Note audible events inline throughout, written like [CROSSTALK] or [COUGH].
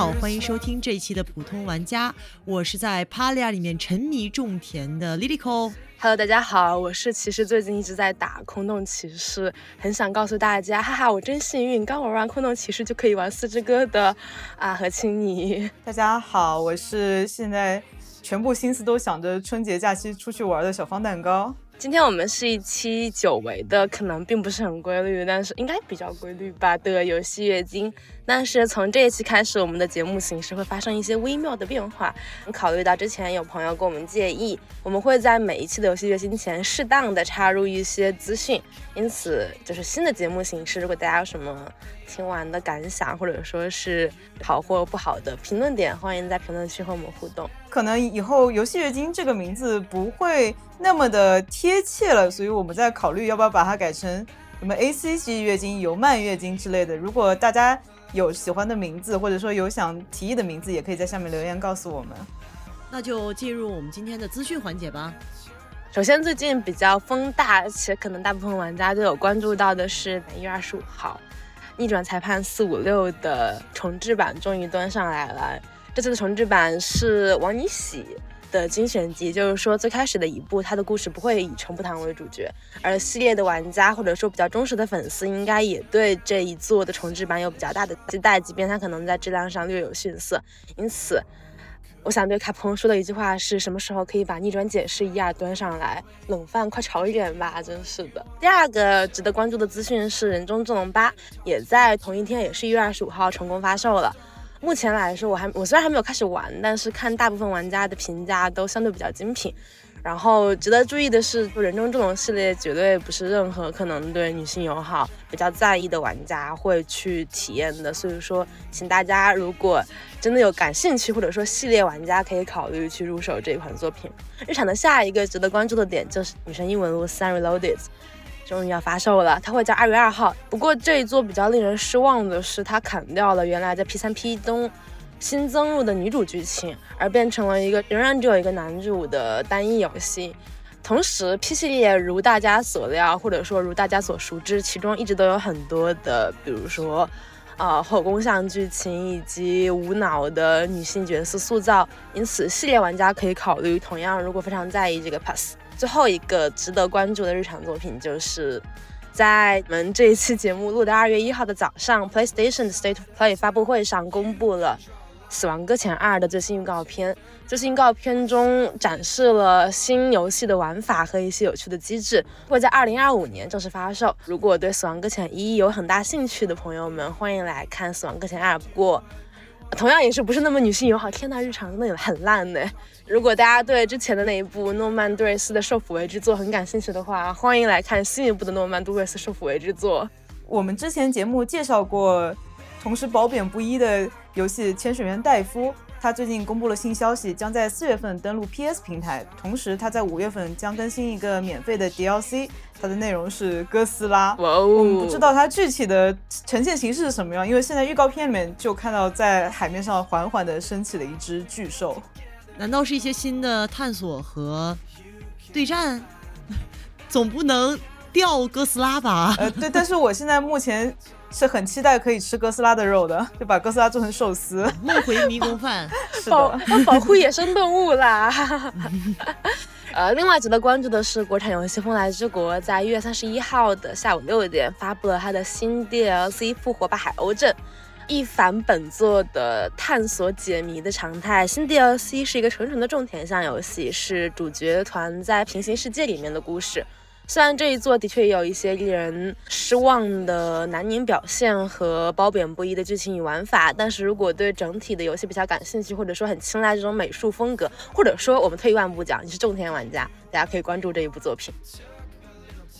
好，欢迎收听这一期的普通玩家，我是在 Palia 里面沉迷种田的 Lilico。Hello，大家好，我是其实最近一直在打空洞骑士，很想告诉大家，哈哈，我真幸运，刚玩完空洞骑士就可以玩四之歌的啊和青泥。大家好，我是现在全部心思都想着春节假期出去玩的小方蛋糕。今天我们是一期久违的，可能并不是很规律，但是应该比较规律吧的游戏月经。但是从这一期开始，我们的节目形式会发生一些微妙的变化。考虑到之前有朋友跟我们建议，我们会在每一期的游戏月经前适当的插入一些资讯，因此就是新的节目形式。如果大家有什么听完的感想，或者说是好或不好的评论点，欢迎在评论区和我们互动。可能以后游戏月经这个名字不会那么的贴切了，所以我们在考虑要不要把它改成什么 “A C G 月经、尤曼月经之类的。如果大家有喜欢的名字，或者说有想提议的名字，也可以在下面留言告诉我们。那就进入我们今天的资讯环节吧。首先，最近比较风大，且可能大部分玩家都有关注到的是，一月二十五号，逆转裁判四五六的重置版终于端上来了。这次的重置版是王尼喜。的精选集，就是说最开始的一部，它的故事不会以程步堂为主角，而系列的玩家或者说比较忠实的粉丝，应该也对这一作的重置版有比较大的期待，即便它可能在质量上略有逊色。因此，我想对卡普空说的一句话是：什么时候可以把逆转解释一二端上来？冷饭快炒一点吧！真是的。第二个值得关注的资讯是，人中之龙八也在同一天，也是一月二十五号成功发售了。目前来说，我还我虽然还没有开始玩，但是看大部分玩家的评价都相对比较精品。然后值得注意的是，人中之龙系列绝对不是任何可能对女性友好、比较在意的玩家会去体验的。所以说，请大家如果真的有感兴趣，或者说系列玩家可以考虑去入手这一款作品。日产的下一个值得关注的点就是《女神异闻录三 Reloaded》。终于要发售了，它会在二月二号。不过这一座比较令人失望的是，它砍掉了原来在 P 三 P 中新增入的女主剧情，而变成了一个仍然只有一个男主的单一游戏。同时，P 系列如大家所料，或者说如大家所熟知，其中一直都有很多的，比如说，呃，后宫向剧情以及无脑的女性角色塑造。因此，系列玩家可以考虑，同样如果非常在意这个 Pass。最后一个值得关注的日常作品，就是在我们这一期节目录的二月一号的早上，PlayStation State Play 发布会上公布了《死亡搁浅二》的最新预告片。最新预告片中展示了新游戏的玩法和一些有趣的机制，会在二零二五年正式发售。如果对《死亡搁浅一》有很大兴趣的朋友们，欢迎来看《死亡搁浅二》。不过，同样也是不是那么女性友好。天呐，日常真的很烂呢。如果大家对之前的那一部诺曼杜瑞斯的受抚为之作很感兴趣的话，欢迎来看新一部的诺曼杜瑞斯受抚为之作。我们之前节目介绍过，同时褒贬不一的游戏《潜水员戴夫》，他最近公布了新消息，将在四月份登陆 PS 平台，同时他在五月份将更新一个免费的 DLC，它的内容是哥斯拉。哇哦！我们不知道它具体的呈现形式是什么样，因为现在预告片里面就看到在海面上缓缓地升起了一只巨兽。难道是一些新的探索和对战？[LAUGHS] 总不能掉哥斯拉吧？呃，对，但是我现在目前是很期待可以吃哥斯拉的肉的，[LAUGHS] 就把哥斯拉做成寿司。[LAUGHS] 梦回迷宫饭，[LAUGHS] 保保护野生动物啦。呃，另外值得关注的是，国产游戏《风来之国》在一月三十一号的下午六点发布了它的新 DLC《复活吧海鸥镇》。一反本作的探索解谜的常态，新 DLC 是一个纯纯的种田向游戏，是主角团在平行世界里面的故事。虽然这一作的确有一些令人失望的男宁表现和褒贬不一的剧情与玩法，但是如果对整体的游戏比较感兴趣，或者说很青睐这种美术风格，或者说我们退一万步讲，你是种田玩家，大家可以关注这一部作品。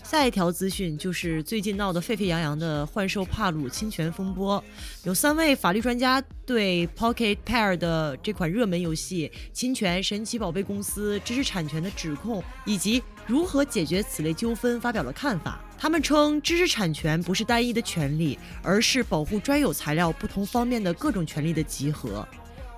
下一条资讯就是最近闹得沸沸扬扬的幻兽帕鲁侵权风波，有三位法律专家对 Pocket Pair 的这款热门游戏侵权神奇宝贝公司知识产权的指控，以及如何解决此类纠纷发表了看法。他们称，知识产权不是单一的权利，而是保护专有材料不同方面的各种权利的集合。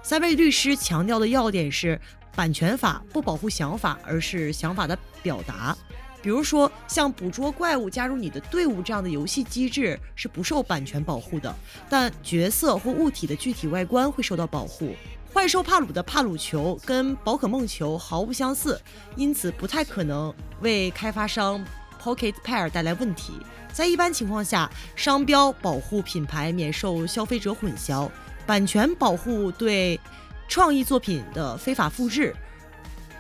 三位律师强调的要点是，版权法不保护想法，而是想法的表达。比如说，像捕捉怪物加入你的队伍这样的游戏机制是不受版权保护的，但角色或物体的具体外观会受到保护。怪兽帕鲁的帕鲁球跟宝可梦球毫不相似，因此不太可能为开发商 Pocket Pair 带来问题。在一般情况下，商标保护品牌免受消费者混淆，版权保护对创意作品的非法复制。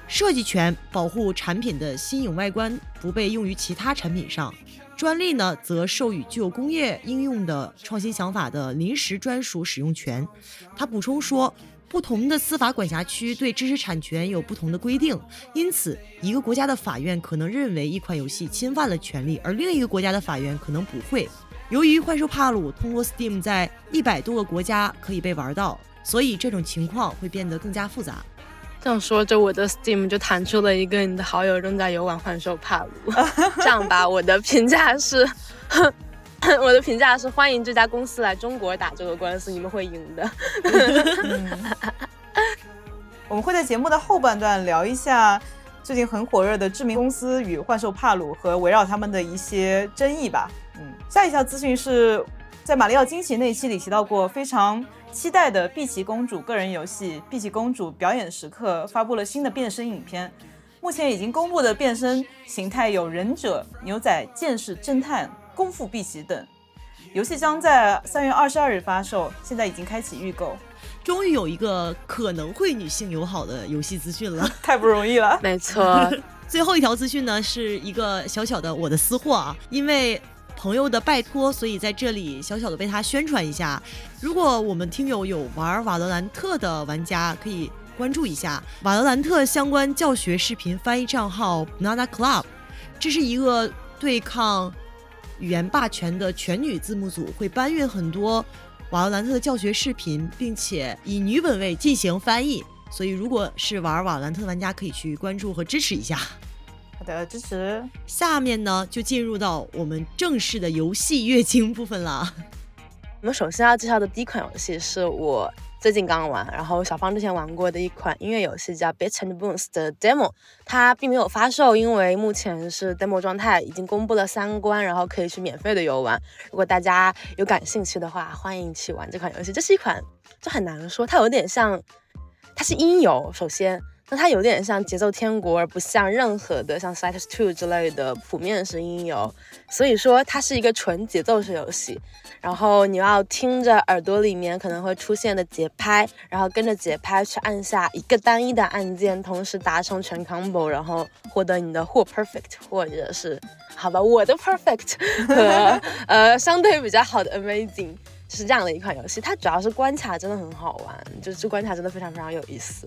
设计权保护产品的新颖外观不被用于其他产品上，专利呢则授予具有工业应用的创新想法的临时专属使用权。他补充说，不同的司法管辖区对知识产权有不同的规定，因此一个国家的法院可能认为一款游戏侵犯了权利，而另一个国家的法院可能不会。由于幻兽帕鲁通过 Steam 在一百多个国家可以被玩到，所以这种情况会变得更加复杂。这样说着，我的 Steam 就弹出了一个你的好友正在游玩幻兽帕鲁。[LAUGHS] 这样吧，我的评价是，[LAUGHS] 我的评价是欢迎这家公司来中国打这个官司，你们会赢的。[LAUGHS] 我们会在节目的后半段聊一下最近很火热的知名公司与幻兽帕鲁和围绕他们的一些争议吧。嗯，下一条资讯是在马里奥惊奇那一期里提到过，非常。期待的碧琪公主个人游戏《碧琪公主表演时刻》发布了新的变身影片，目前已经公布的变身形态有忍者、牛仔、剑士、侦探、功夫碧玺等。游戏将在三月二十二日发售，现在已经开启预购。终于有一个可能会女性友好的游戏资讯了，[LAUGHS] 太不容易了。没错，[LAUGHS] 最后一条资讯呢是一个小小的我的私货啊，因为。朋友的拜托，所以在这里小小的为他宣传一下。如果我们听友有玩瓦罗兰特的玩家，可以关注一下瓦罗兰特相关教学视频翻译账号 Nana Club。这是一个对抗语言霸权的全女字幕组，会搬运很多瓦罗兰特的教学视频，并且以女本位进行翻译。所以，如果是玩瓦罗兰特的玩家，可以去关注和支持一下。好的支持，下面呢就进入到我们正式的游戏月经部分了。我们首先要介绍的第一款游戏是我最近刚玩，然后小芳之前玩过的一款音乐游戏，叫《Bitch and Boons》的 demo，它并没有发售，因为目前是 demo 状态，已经公布了三关，然后可以去免费的游玩。如果大家有感兴趣的话，欢迎去玩这款游戏。这是一款就很难说，它有点像，它是音游，首先。那它有点像节奏天国，而不像任何的像 Cytus Two 之类的普面式音游，所以说它是一个纯节奏式游戏。然后你要听着耳朵里面可能会出现的节拍，然后跟着节拍去按下一个单一的按键，同时达成全 combo，然后获得你的或 perfect 或者是好吧我的 perfect [LAUGHS] 和呃相对比较好的 amazing，是这样的一款游戏。它主要是关卡真的很好玩，就这关卡真的非常非常有意思。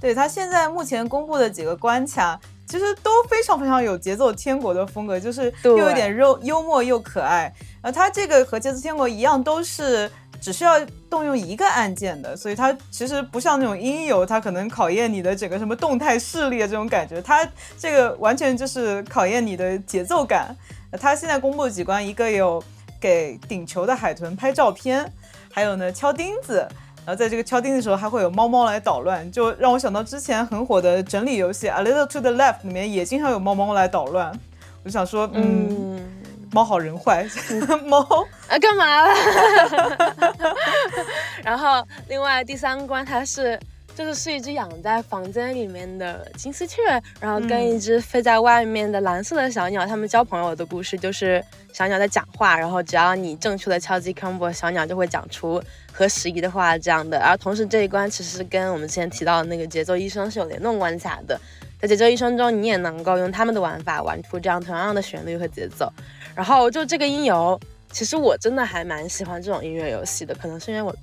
对他现在目前公布的几个关卡，其实都非常非常有节奏天国的风格，就是又有点肉幽默又可爱。呃，他这个和节奏天国一样，都是只需要动用一个按键的，所以它其实不像那种音游，它可能考验你的整个什么动态视力的这种感觉，它这个完全就是考验你的节奏感。他现在公布的几关，一个有给顶球的海豚拍照片，还有呢敲钉子。在这个敲钉的时候，还会有猫猫来捣乱，就让我想到之前很火的整理游戏《A Little to the Left》里面也经常有猫猫来捣乱。我就想说，嗯，猫好人坏，[LAUGHS] 猫啊干嘛了？[LAUGHS] 然后另外第三关它是。就是是一只养在房间里面的金丝雀，然后跟一只飞在外面的蓝色的小鸟，他们交朋友的故事，就是小鸟在讲话，然后只要你正确的敲击 combo，小鸟就会讲出合时宜的话这样的。而同时这一关其实跟我们之前提到的那个节奏医生是有联动关卡的，在节奏医生中你也能够用他们的玩法玩出这样同样的旋律和节奏。然后就这个音游，其实我真的还蛮喜欢这种音乐游戏的，可能是因为我。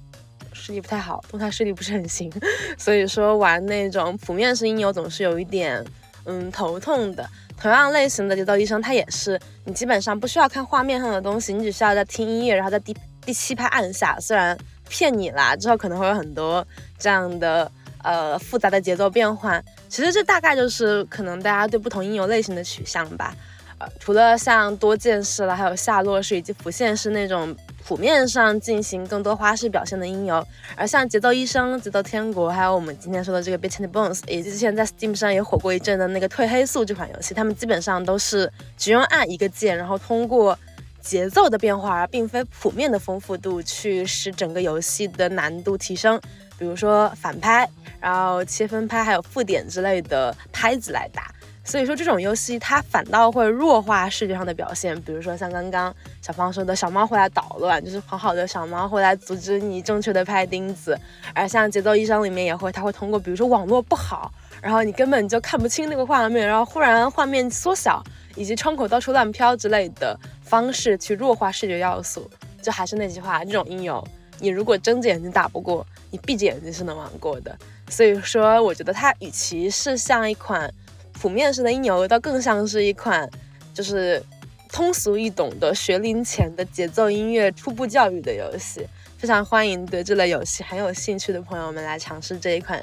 视力不太好，动态视力不是很行，所以说玩那种普面式音游总是有一点嗯头痛的。同样类型的节奏医生，它也是你基本上不需要看画面上的东西，你只需要在听音乐，然后在第第七拍按下。虽然骗你啦，之后可能会有很多这样的呃复杂的节奏变换，其实这大概就是可能大家对不同音游类型的取向吧。呃，除了像多键式了，还有下落式以及浮现式那种。谱面上进行更多花式表现的音游。而像节奏医生、节奏天国，还有我们今天说的这个 Beat and Bones，以及之前在 Steam 上也火过一阵的那个褪黑素这款游戏，他们基本上都是只用按一个键，然后通过节奏的变化，而并非谱面的丰富度，去使整个游戏的难度提升。比如说反拍，然后切分拍，还有附点之类的拍子来打。所以说这种游戏它反倒会弱化视觉上的表现。比如说像刚刚小芳说的小猫会来捣乱，就是好好的小猫会来阻止你正确的拍钉子。而像节奏医生里面也会，它会通过比如说网络不好，然后你根本就看不清那个画面，然后忽然画面缩小，以及窗口到处乱飘之类的方式去弱化视觉要素。就还是那句话，这种音游你如果睁着眼睛打不过。你闭着眼睛是能玩过的，所以说我觉得它与其是像一款普面式的音游，倒更像是一款就是通俗易懂的学龄前的节奏音乐初步教育的游戏。非常欢迎对这类游戏很有兴趣的朋友们来尝试这一款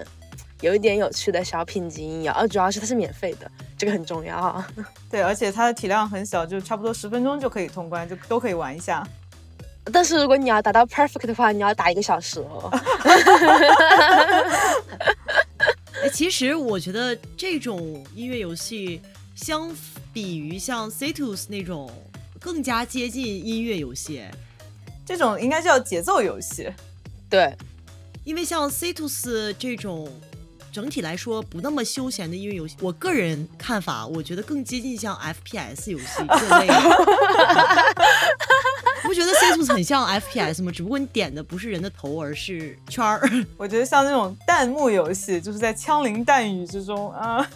有一点有趣的小品级音游，而主要是它是免费的，这个很重要。[LAUGHS] 对，而且它的体量很小，就差不多十分钟就可以通关，就都可以玩一下。但是如果你要达到 perfect 的话，你要打一个小时哦。[LAUGHS] [LAUGHS] 哎，其实我觉得这种音乐游戏，相比于像 Citus 那种，更加接近音乐游戏。这种应该叫节奏游戏。对，因为像 Citus 这种，整体来说不那么休闲的音乐游戏，我个人看法，我觉得更接近像 FPS 游戏这类。[LAUGHS] 不觉得 C 图很像 FPS 吗？只不过你点的不是人的头，而是圈儿。[LAUGHS] 我觉得像那种弹幕游戏，就是在枪林弹雨之中啊，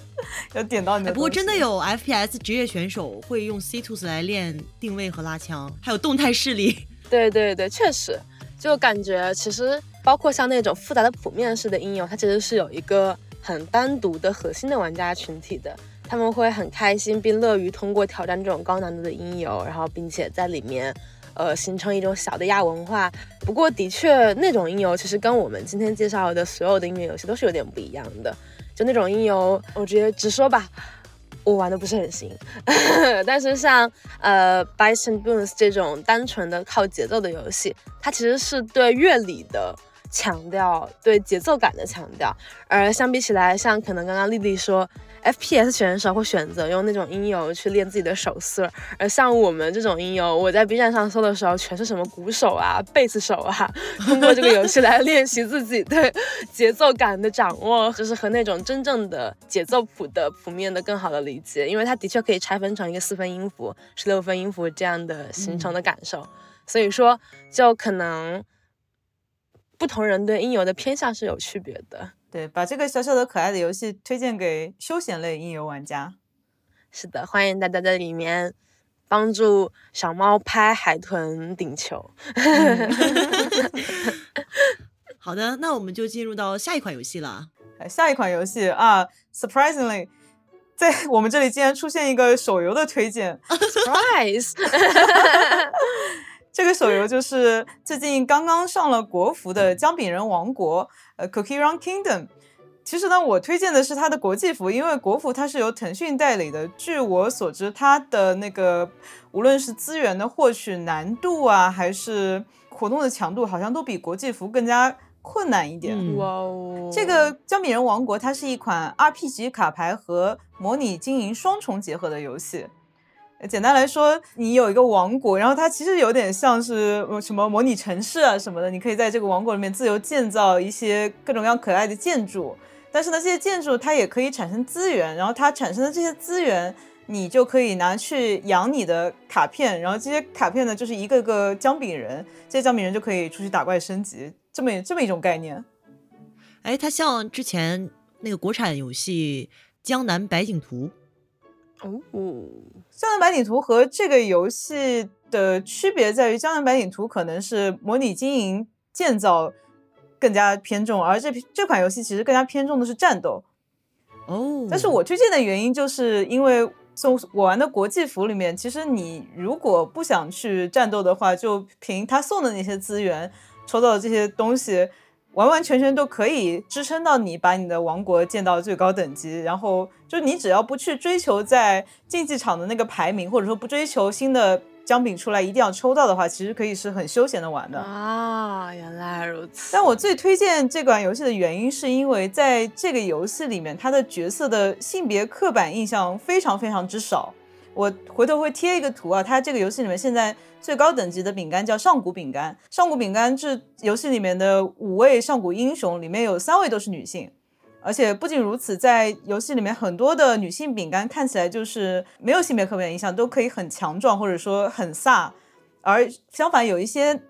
要点到你的。不过真的有 FPS 职业选手会用 C 图来练定位和拉枪，还有动态视力。对对对，确实，就感觉其实包括像那种复杂的谱面式的应用，它其实是有一个很单独的核心的玩家群体的，他们会很开心并乐于通过挑战这种高难度的音游，然后并且在里面。呃，形成一种小的亚文化。不过，的确，那种音游其实跟我们今天介绍的所有的音乐游戏都是有点不一样的。就那种音游，我直接直说吧，我玩的不是很行。[LAUGHS] 但是像呃《Bites and Boons》这种单纯的靠节奏的游戏，它其实是对乐理的强调，对节奏感的强调。而相比起来，像可能刚刚丽丽说。FPS 选手会选择用那种音游去练自己的手势，而像我们这种音游，我在 B 站上搜的时候，全是什么鼓手啊、贝斯手啊，通过这个游戏来练习自己对节奏感的掌握，就是和那种真正的节奏谱的谱面的更好的理解，因为它的确可以拆分成一个四分音符、十六分音符这样的形成的感受，所以说就可能不同人对音游的偏向是有区别的。对，把这个小小的可爱的游戏推荐给休闲类音游玩家。是的，欢迎大家在里面帮助小猫拍海豚顶球。[LAUGHS] [LAUGHS] 好的，那我们就进入到下一款游戏了。下一款游戏啊，surprisingly，[LAUGHS] 在我们这里竟然出现一个手游的推荐，surprise。这个手游就是最近刚刚上了国服的《姜饼人王国》。呃，Cookie Run Kingdom，其实呢，我推荐的是它的国际服，因为国服它是由腾讯代理的。据我所知，它的那个无论是资源的获取难度啊，还是活动的强度，好像都比国际服更加困难一点。哇哦！这个《姜饼人王国》它是一款 RPG 卡牌和模拟经营双重结合的游戏。简单来说，你有一个王国，然后它其实有点像是什么模拟城市啊什么的，你可以在这个王国里面自由建造一些各种各样可爱的建筑。但是呢，这些建筑它也可以产生资源，然后它产生的这些资源，你就可以拿去养你的卡片，然后这些卡片呢就是一个个姜饼人，这些姜饼人就可以出去打怪升级，这么这么一种概念。哎，它像之前那个国产游戏《江南百景图》。哦，江南百景图和这个游戏的区别在于，江南百景图可能是模拟经营建造更加偏重，而这这款游戏其实更加偏重的是战斗。哦，但是我推荐的原因就是因为从我玩的国际服里面，其实你如果不想去战斗的话，就凭他送的那些资源抽到的这些东西。完完全全都可以支撑到你把你的王国建到最高等级，然后就你只要不去追求在竞技场的那个排名，或者说不追求新的姜饼出来一定要抽到的话，其实可以是很休闲的玩的。啊，原来如此。但我最推荐这款游戏的原因，是因为在这个游戏里面，它的角色的性别刻板印象非常非常之少。我回头会贴一个图啊，它这个游戏里面现在最高等级的饼干叫上古饼干，上古饼干是游戏里面的五位上古英雄里面有三位都是女性。而且不仅如此，在游戏里面很多的女性饼干看起来就是没有性别刻板印象，都可以很强壮或者说很飒，而相反有一些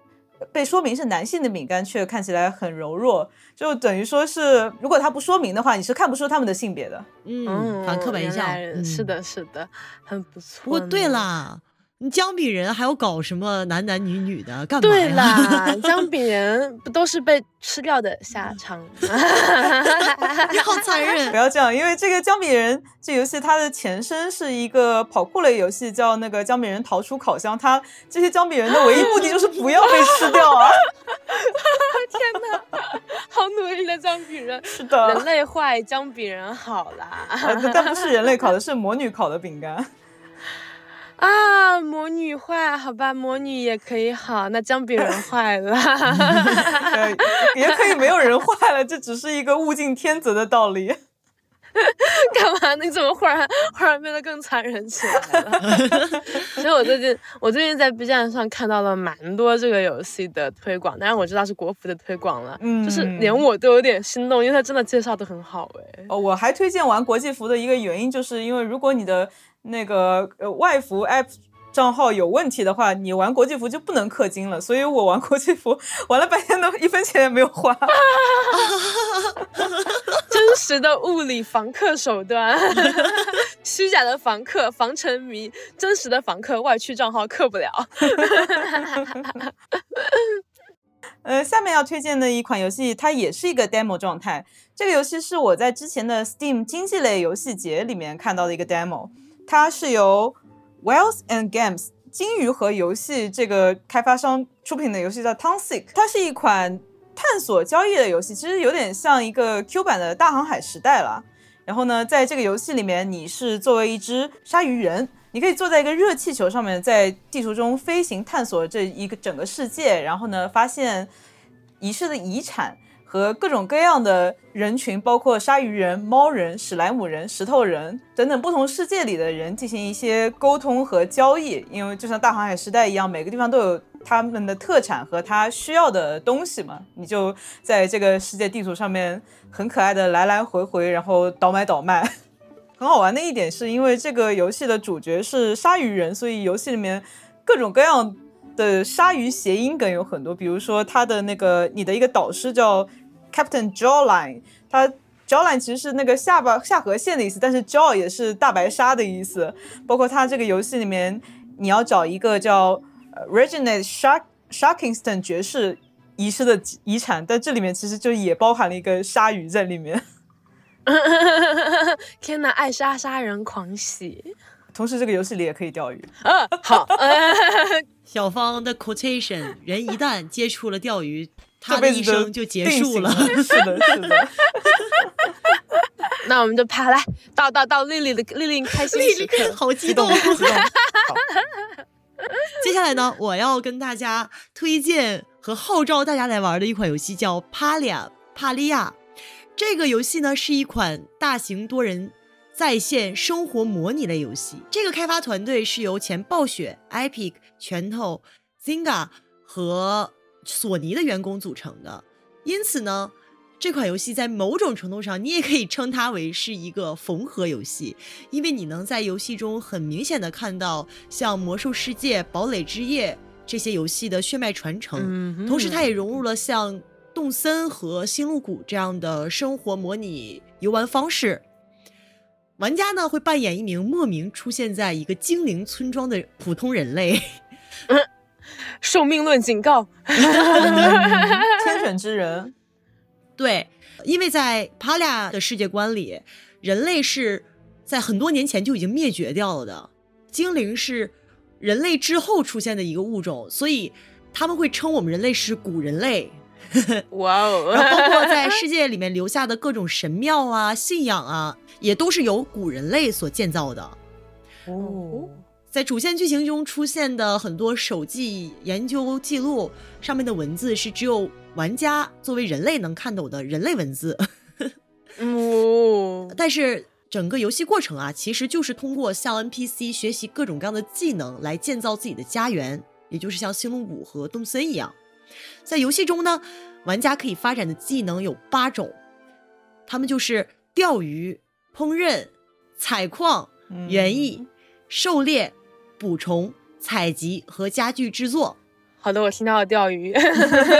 被说明是男性的饼干却看起来很柔弱，就等于说是如果他不说明的话，你是看不出他们的性别的。嗯，反刻板印象，是的，是的，很不错。不过对啦。你姜饼人还要搞什么男男女女的干嘛对啦，[LAUGHS] 姜饼人不都是被吃掉的下场？[LAUGHS] 你好残忍！不要这样，因为这个姜饼人这游戏它的前身是一个跑酷类游戏，叫那个姜饼人逃出烤箱。它这些姜饼人的唯一目的就是不要被吃掉啊！[LAUGHS] 天哪，好努力的姜饼人！是的，人类坏，姜饼人好啦。但不是人类烤的，是魔女烤的饼干。啊，魔女坏，好吧，魔女也可以好，那姜饼人 [LAUGHS] 坏了，[LAUGHS] 也可以没有人坏了，这只是一个物竞天择的道理。[LAUGHS] 干嘛？你怎么忽然忽然变得更残忍起来了？其实我最近我最近在 B 站上看到了蛮多这个游戏的推广，当然我知道是国服的推广了，嗯，就是连我都有点心动，因为它真的介绍的很好哎。哦，我还推荐玩国际服的一个原因，就是因为如果你的那个呃外服 app 账号有问题的话，你玩国际服就不能氪金了。所以我玩国际服玩了半天都一分钱也没有花。[LAUGHS] 真实的物理防氪手段，[LAUGHS] 虚假的防氪防沉迷，真实的防氪外区账号氪不了。[LAUGHS] 呃，下面要推荐的一款游戏，它也是一个 demo 状态。这个游戏是我在之前的 Steam 经济类游戏节里面看到的一个 demo。它是由 Wells and Games 金鱼和游戏这个开发商出品的游戏，叫 Tonsic。它是一款探索交易的游戏，其实有点像一个 Q 版的大航海时代了。然后呢，在这个游戏里面，你是作为一只鲨鱼人，你可以坐在一个热气球上面，在地图中飞行探索这一个整个世界，然后呢，发现遗失的遗产。和各种各样的人群，包括鲨鱼人、猫人、史莱姆人、石头人等等不同世界里的人进行一些沟通和交易。因为就像大航海时代一样，每个地方都有他们的特产和他需要的东西嘛。你就在这个世界地图上面很可爱的来来回回，然后倒买倒卖。[LAUGHS] 很好玩的一点是因为这个游戏的主角是鲨鱼人，所以游戏里面各种各样。的鲨鱼谐音梗有很多，比如说他的那个你的一个导师叫 Captain Jawline，他 Jawline 其实是那个下巴下颌线的意思，但是 Jaw 也是大白鲨的意思。包括他这个游戏里面，你要找一个叫 Reginald Shark Sharkingston 爵士遗失的遗产，但这里面其实就也包含了一个鲨鱼在里面。[LAUGHS] 天哪，爱杀杀人狂喜！同时，这个游戏里也可以钓鱼。嗯，好。[LAUGHS] 小芳的 quotation：人一旦接触了钓鱼，他的一生就结束了。[LAUGHS] 是的，是的。[LAUGHS] 那我们就拍来到到到丽丽的丽丽开心时刻，好激动。接下来呢，我要跟大家推荐和号召大家来玩的一款游戏，叫《帕利亚帕利亚》。这个游戏呢，是一款大型多人。在线生活模拟类游戏，这个开发团队是由前暴雪、Epic、拳头、Zynga 和索尼的员工组成的。因此呢，这款游戏在某种程度上，你也可以称它为是一个缝合游戏，因为你能在游戏中很明显的看到像《魔兽世界》《堡垒之夜》这些游戏的血脉传承，同时它也融入了像动森和星露谷这样的生活模拟游玩方式。玩家呢会扮演一名莫名出现在一个精灵村庄的普通人类，[LAUGHS] 寿命论警告，天选之人。[LAUGHS] 对，因为在帕拉的世界观里，人类是在很多年前就已经灭绝掉了的，精灵是人类之后出现的一个物种，所以他们会称我们人类是古人类。哇哦！[LAUGHS] 然后包括在世 [LAUGHS] 界里面留下的各种神庙啊、信仰啊，也都是由古人类所建造的。哦，在主线剧情中出现的很多手记、研究记录上面的文字是只有玩家作为人类能看懂的人类文字，哦，[LAUGHS] 但是整个游戏过程啊，其实就是通过向 NPC 学习各种各样的技能来建造自己的家园，也就是像星露谷和动森一样。在游戏中呢，玩家可以发展的技能有八种，他们就是钓鱼、烹饪、采矿、园艺、狩猎。捕虫、采集和家具制作。好的，我听到了钓鱼。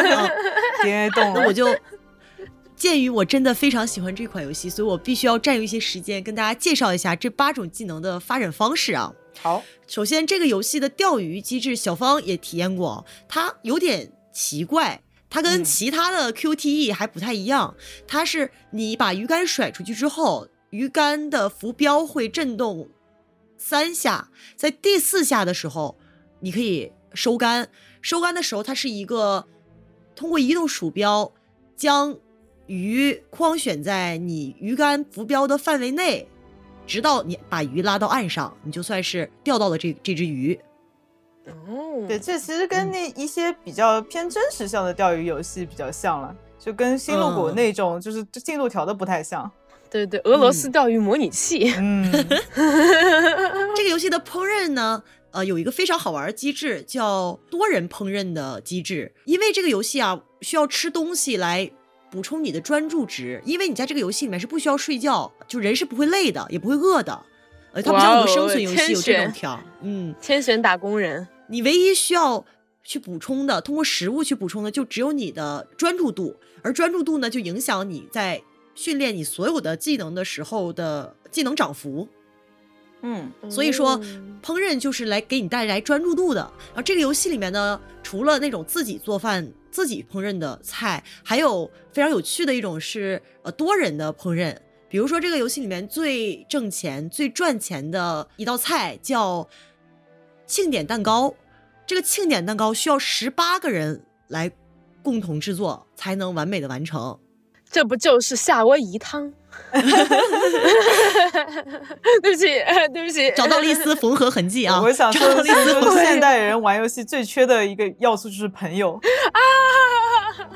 [LAUGHS] 别动那我就鉴于我真的非常喜欢这款游戏，所以我必须要占用一些时间跟大家介绍一下这八种技能的发展方式啊。好，首先这个游戏的钓鱼机制，小芳也体验过，它有点奇怪，它跟其他的 QTE 还不太一样。它是你把鱼竿甩出去之后，鱼竿的浮标会震动。三下，在第四下的时候，你可以收杆。收杆的时候，它是一个通过移动鼠标将鱼框选在你鱼竿浮标的范围内，直到你把鱼拉到岸上，你就算是钓到了这这只鱼。哦，对，这其实跟那一些比较偏真实向的钓鱼游戏比较像了，就跟星露谷那种就是进度条的不太像。对对，俄罗斯钓鱼模拟器。嗯，[LAUGHS] 这个游戏的烹饪呢，呃，有一个非常好玩的机制，叫多人烹饪的机制。因为这个游戏啊，需要吃东西来补充你的专注值。因为你在这个游戏里面是不需要睡觉，就人是不会累的，也不会饿的。呃，它不像很多生存游戏有这种条。嗯，天选打工人。你唯一需要去补充的，通过食物去补充的，就只有你的专注度。而专注度呢，就影响你在。训练你所有的技能的时候的技能涨幅，嗯，所以说烹饪就是来给你带来专注度的。然后这个游戏里面呢，除了那种自己做饭、自己烹饪的菜，还有非常有趣的一种是呃多人的烹饪。比如说这个游戏里面最挣钱、最赚钱的一道菜叫庆典蛋糕。这个庆典蛋糕需要十八个人来共同制作才能完美的完成。这不就是夏威夷汤？[LAUGHS] 对不起，对不起，找到了一丝缝合痕迹啊！我想说，现代人玩游戏最缺的一个要素就是朋友 [LAUGHS] 啊。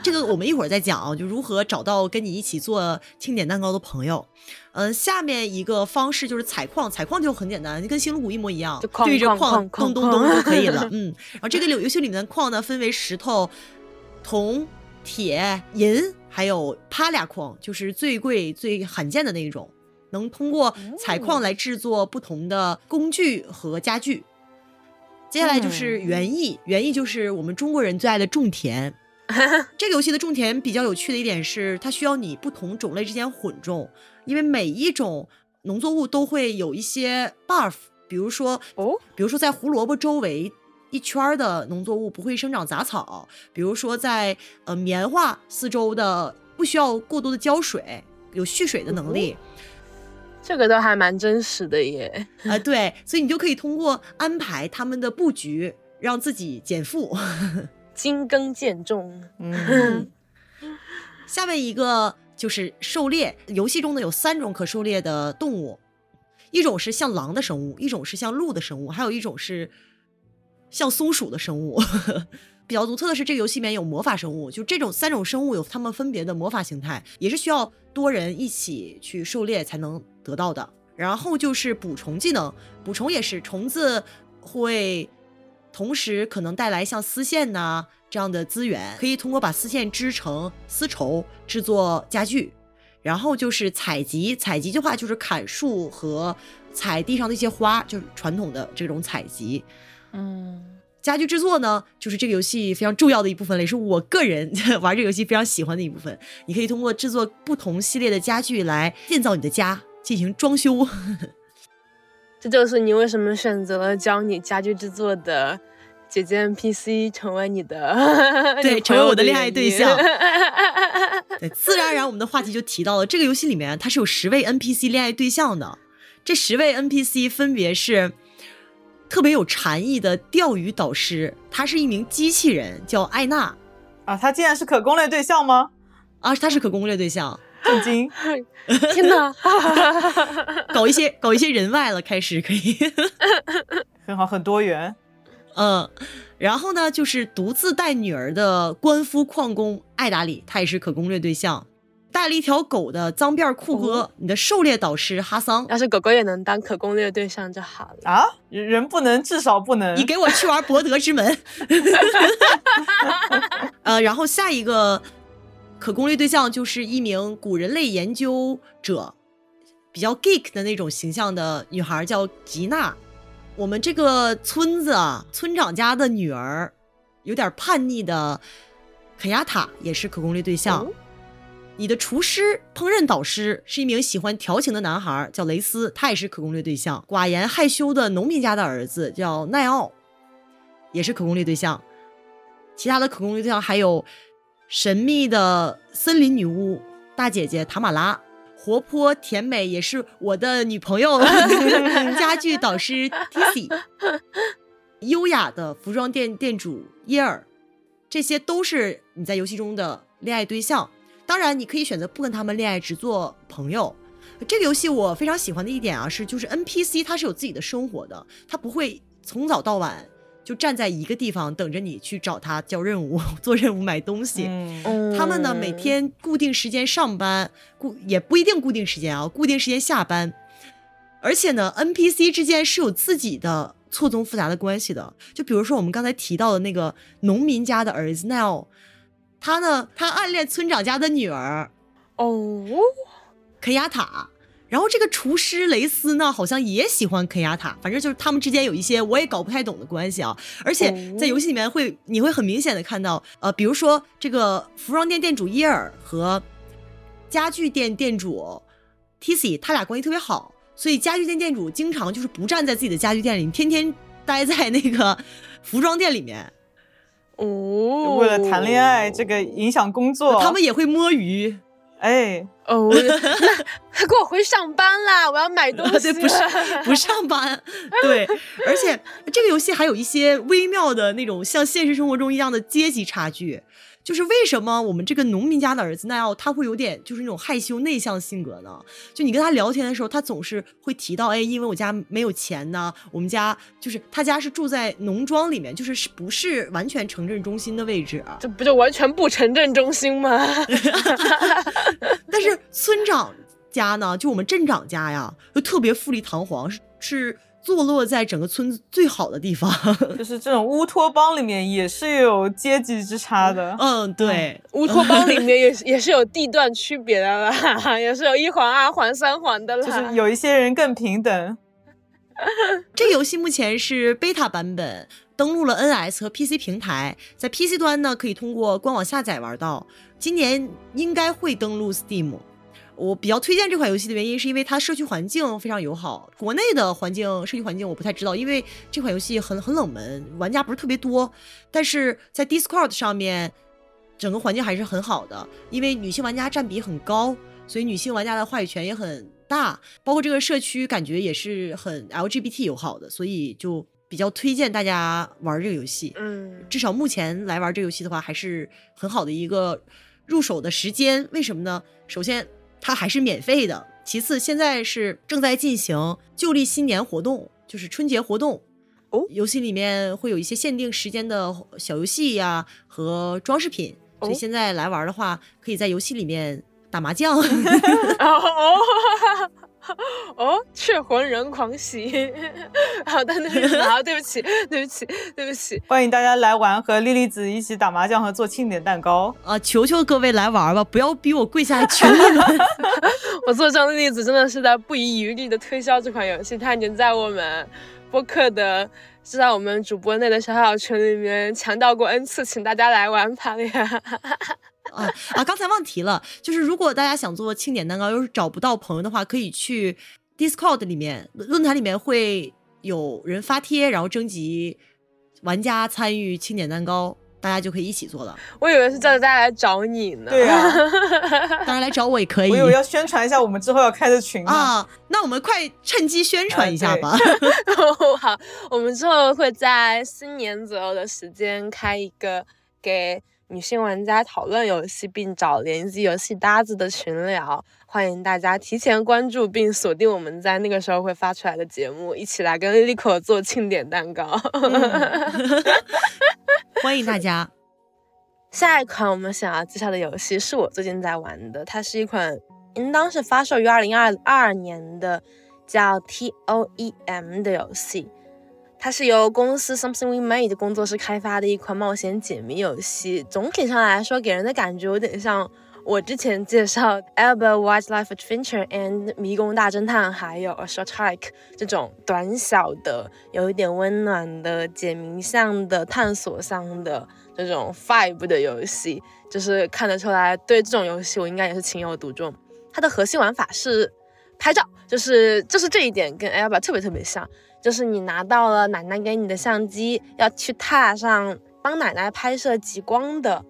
这个我们一会儿再讲啊，就如何找到跟你一起做庆典蛋糕的朋友。嗯，下面一个方式就是采矿，采矿就很简单，就跟星露谷一模一样，对着矿咚咚咚就可以了。[LAUGHS] 嗯，然后这个游游戏里面的矿呢，分为石头、铜、铁、银。还有帕俩矿，就是最贵、最罕见的那一种，能通过采矿来制作不同的工具和家具。接下来就是园艺，园艺就是我们中国人最爱的种田。[LAUGHS] 这个游戏的种田比较有趣的一点是，它需要你不同种类之间混种，因为每一种农作物都会有一些 buff，比如说哦，比如说在胡萝卜周围。一圈的农作物不会生长杂草，比如说在呃棉花四周的不需要过多的浇水，有蓄水的能力。这个都还蛮真实的耶。啊，对，所以你就可以通过安排他们的布局，让自己减负，[LAUGHS] 精耕渐种。嗯。下面一个就是狩猎，游戏中呢有三种可狩猎的动物，一种是像狼的生物，一种是像鹿的生物，还有一种是。像松鼠的生物，[LAUGHS] 比较独特的是，这个游戏里面有魔法生物，就这种三种生物有它们分别的魔法形态，也是需要多人一起去狩猎才能得到的。然后就是捕虫技能，捕虫也是虫子会同时可能带来像丝线呐这样的资源，可以通过把丝线织成丝绸制作家具。然后就是采集，采集的话就是砍树和采地上的一些花，就是传统的这种采集。嗯，家具制作呢，就是这个游戏非常重要的一部分了，也是我个人 [LAUGHS] 玩这个游戏非常喜欢的一部分。你可以通过制作不同系列的家具来建造你的家，进行装修。[LAUGHS] 这就是你为什么选择了教你家具制作的姐姐 NPC 成为你的 [LAUGHS] 对，成为我的恋爱对象。对，自然而然我们的话题就提到了这个游戏里面它是有十位 NPC 恋爱对象的，这十位 NPC 分别是。特别有禅意的钓鱼导师，他是一名机器人，叫艾娜。啊，他竟然是可攻略对象吗？啊，他是可攻略对象，震惊！[LAUGHS] 天哪，[LAUGHS] 搞一些搞一些人外了，开始可以。[LAUGHS] 很好，很多元。嗯，然后呢，就是独自带女儿的官夫矿工艾达里，他也是可攻略对象。带了一条狗的脏辫酷哥，你的狩猎导师哈桑。要是狗狗也能当可攻略对象就好了啊！人不能，至少不能。你给我去玩博德之门。[LAUGHS] 呃，然后下一个可攻略对象就是一名古人类研究者，比较 geek 的那种形象的女孩，叫吉娜。我们这个村子啊，村长家的女儿，有点叛逆的肯亚塔也是可攻略对象。你的厨师、烹饪导师是一名喜欢调情的男孩，叫雷斯，他也是可攻略对象。寡言害羞的农民家的儿子叫奈奥，也是可攻略对象。其他的可攻略对象还有神秘的森林女巫大姐姐塔玛拉，活泼甜美也是我的女朋友 [LAUGHS] 家具导师 Tissy，[LAUGHS] 优雅的服装店店主耶尔，这些都是你在游戏中的恋爱对象。当然，你可以选择不跟他们恋爱，只做朋友。这个游戏我非常喜欢的一点啊，是就是 NPC 它是有自己的生活的，它不会从早到晚就站在一个地方等着你去找他交任务、[LAUGHS] 做任务、买东西。他们呢每天固定时间上班，固也不一定固定时间啊，固定时间下班。而且呢，NPC 之间是有自己的错综复杂的关系的。就比如说我们刚才提到的那个农民家的儿子 Nell。他呢？他暗恋村长家的女儿，哦，肯亚塔。然后这个厨师雷斯呢，好像也喜欢肯亚塔。反正就是他们之间有一些我也搞不太懂的关系啊。而且在游戏里面会，你会很明显的看到，呃，比如说这个服装店店主伊尔和家具店店主 Tissy，他俩关系特别好。所以家具店店主经常就是不站在自己的家具店里，天天待在那个服装店里面。哦，为了谈恋爱，这个影响工作，他们也会摸鱼。哎，哦，[LAUGHS] 他给我回上班啦！我要买东西。不是 [LAUGHS] 不上班，对。而且这个游戏还有一些微妙的那种像现实生活中一样的阶级差距。就是为什么我们这个农民家的儿子奈奥他会有点就是那种害羞内向性格呢？就你跟他聊天的时候，他总是会提到，哎，因为我家没有钱呢，我们家就是他家是住在农庄里面，就是是不是完全城镇中心的位置？这不就完全不城镇中心吗？[LAUGHS] 但是村长家呢，就我们镇长家呀，就特别富丽堂皇，是是。坐落在整个村子最好的地方，[LAUGHS] 就是这种乌托邦里面也是有阶级之差的。嗯，对，乌托邦里面也 [LAUGHS] 也是有地段区别的啦，[LAUGHS] 也是有一环、二环、三环的啦。就是有一些人更平等。这游戏目前是 beta 版本，登录了 NS 和 PC 平台，在 PC 端呢可以通过官网下载玩到，今年应该会登录 Steam。我比较推荐这款游戏的原因，是因为它社区环境非常友好。国内的环境社区环境我不太知道，因为这款游戏很很冷门，玩家不是特别多。但是在 Discord 上面，整个环境还是很好的，因为女性玩家占比很高，所以女性玩家的话语权也很大。包括这个社区感觉也是很 LGBT 友好的，所以就比较推荐大家玩这个游戏。嗯，至少目前来玩这个游戏的话，还是很好的一个入手的时间。为什么呢？首先。它还是免费的。其次，现在是正在进行旧历新年活动，就是春节活动哦。游戏里面会有一些限定时间的小游戏呀和装饰品，所以现在来玩的话，可以在游戏里面打麻将。[LAUGHS] [LAUGHS] 哦，[LAUGHS] [LAUGHS] 血魂人狂喜，[LAUGHS] 好的，对不起，好，对不起，对不起，对不起，欢迎大家来玩，和莉莉子一起打麻将和做庆典蛋糕啊！求求各位来玩吧，不要逼我跪下来求你们。[LAUGHS] 我做张莉莉子真的是在不遗余力的推销这款游戏，它已经在我们播客的，是在我们主播内的小小群里面强调过 n 次，请大家来玩吧呀。啊啊！刚才忘提了，就是如果大家想做庆典蛋糕，又是找不到朋友的话，可以去 Discord 里面论坛里面会有人发帖，然后征集玩家参与庆典蛋糕，大家就可以一起做了。我以为是叫大家来找你呢。对呀，当然来找我也可以。我以为要宣传一下我们之后要开的群啊，那我们快趁机宣传一下吧。[LAUGHS] [LAUGHS] 好，我们之后会在新年左右的时间开一个给。女性玩家讨论游戏并找联机游戏搭子的群聊，欢迎大家提前关注并锁定我们在那个时候会发出来的节目，一起来跟 Lilico 做庆典蛋糕。[LAUGHS] 欢迎大家。[LAUGHS] 下一款我们想要介绍的游戏是我最近在玩的，它是一款应当是发售于二零二二年的，叫 T O E M 的游戏。它是由公司 Something We Made 工作室开发的一款冒险解谜游戏。总体上来说，给人的感觉有点像我之前介绍 Alba Wildlife Adventure and 迷宫大侦探，还有 A Short Hike 这种短小的、有一点温暖的解谜向的、探索向的这种 Five 的游戏，就是看得出来，对这种游戏我应该也是情有独钟。它的核心玩法是拍照，就是就是这一点跟 Alba 特别特别像。就是你拿到了奶奶给你的相机，要去踏上帮奶奶拍摄极光的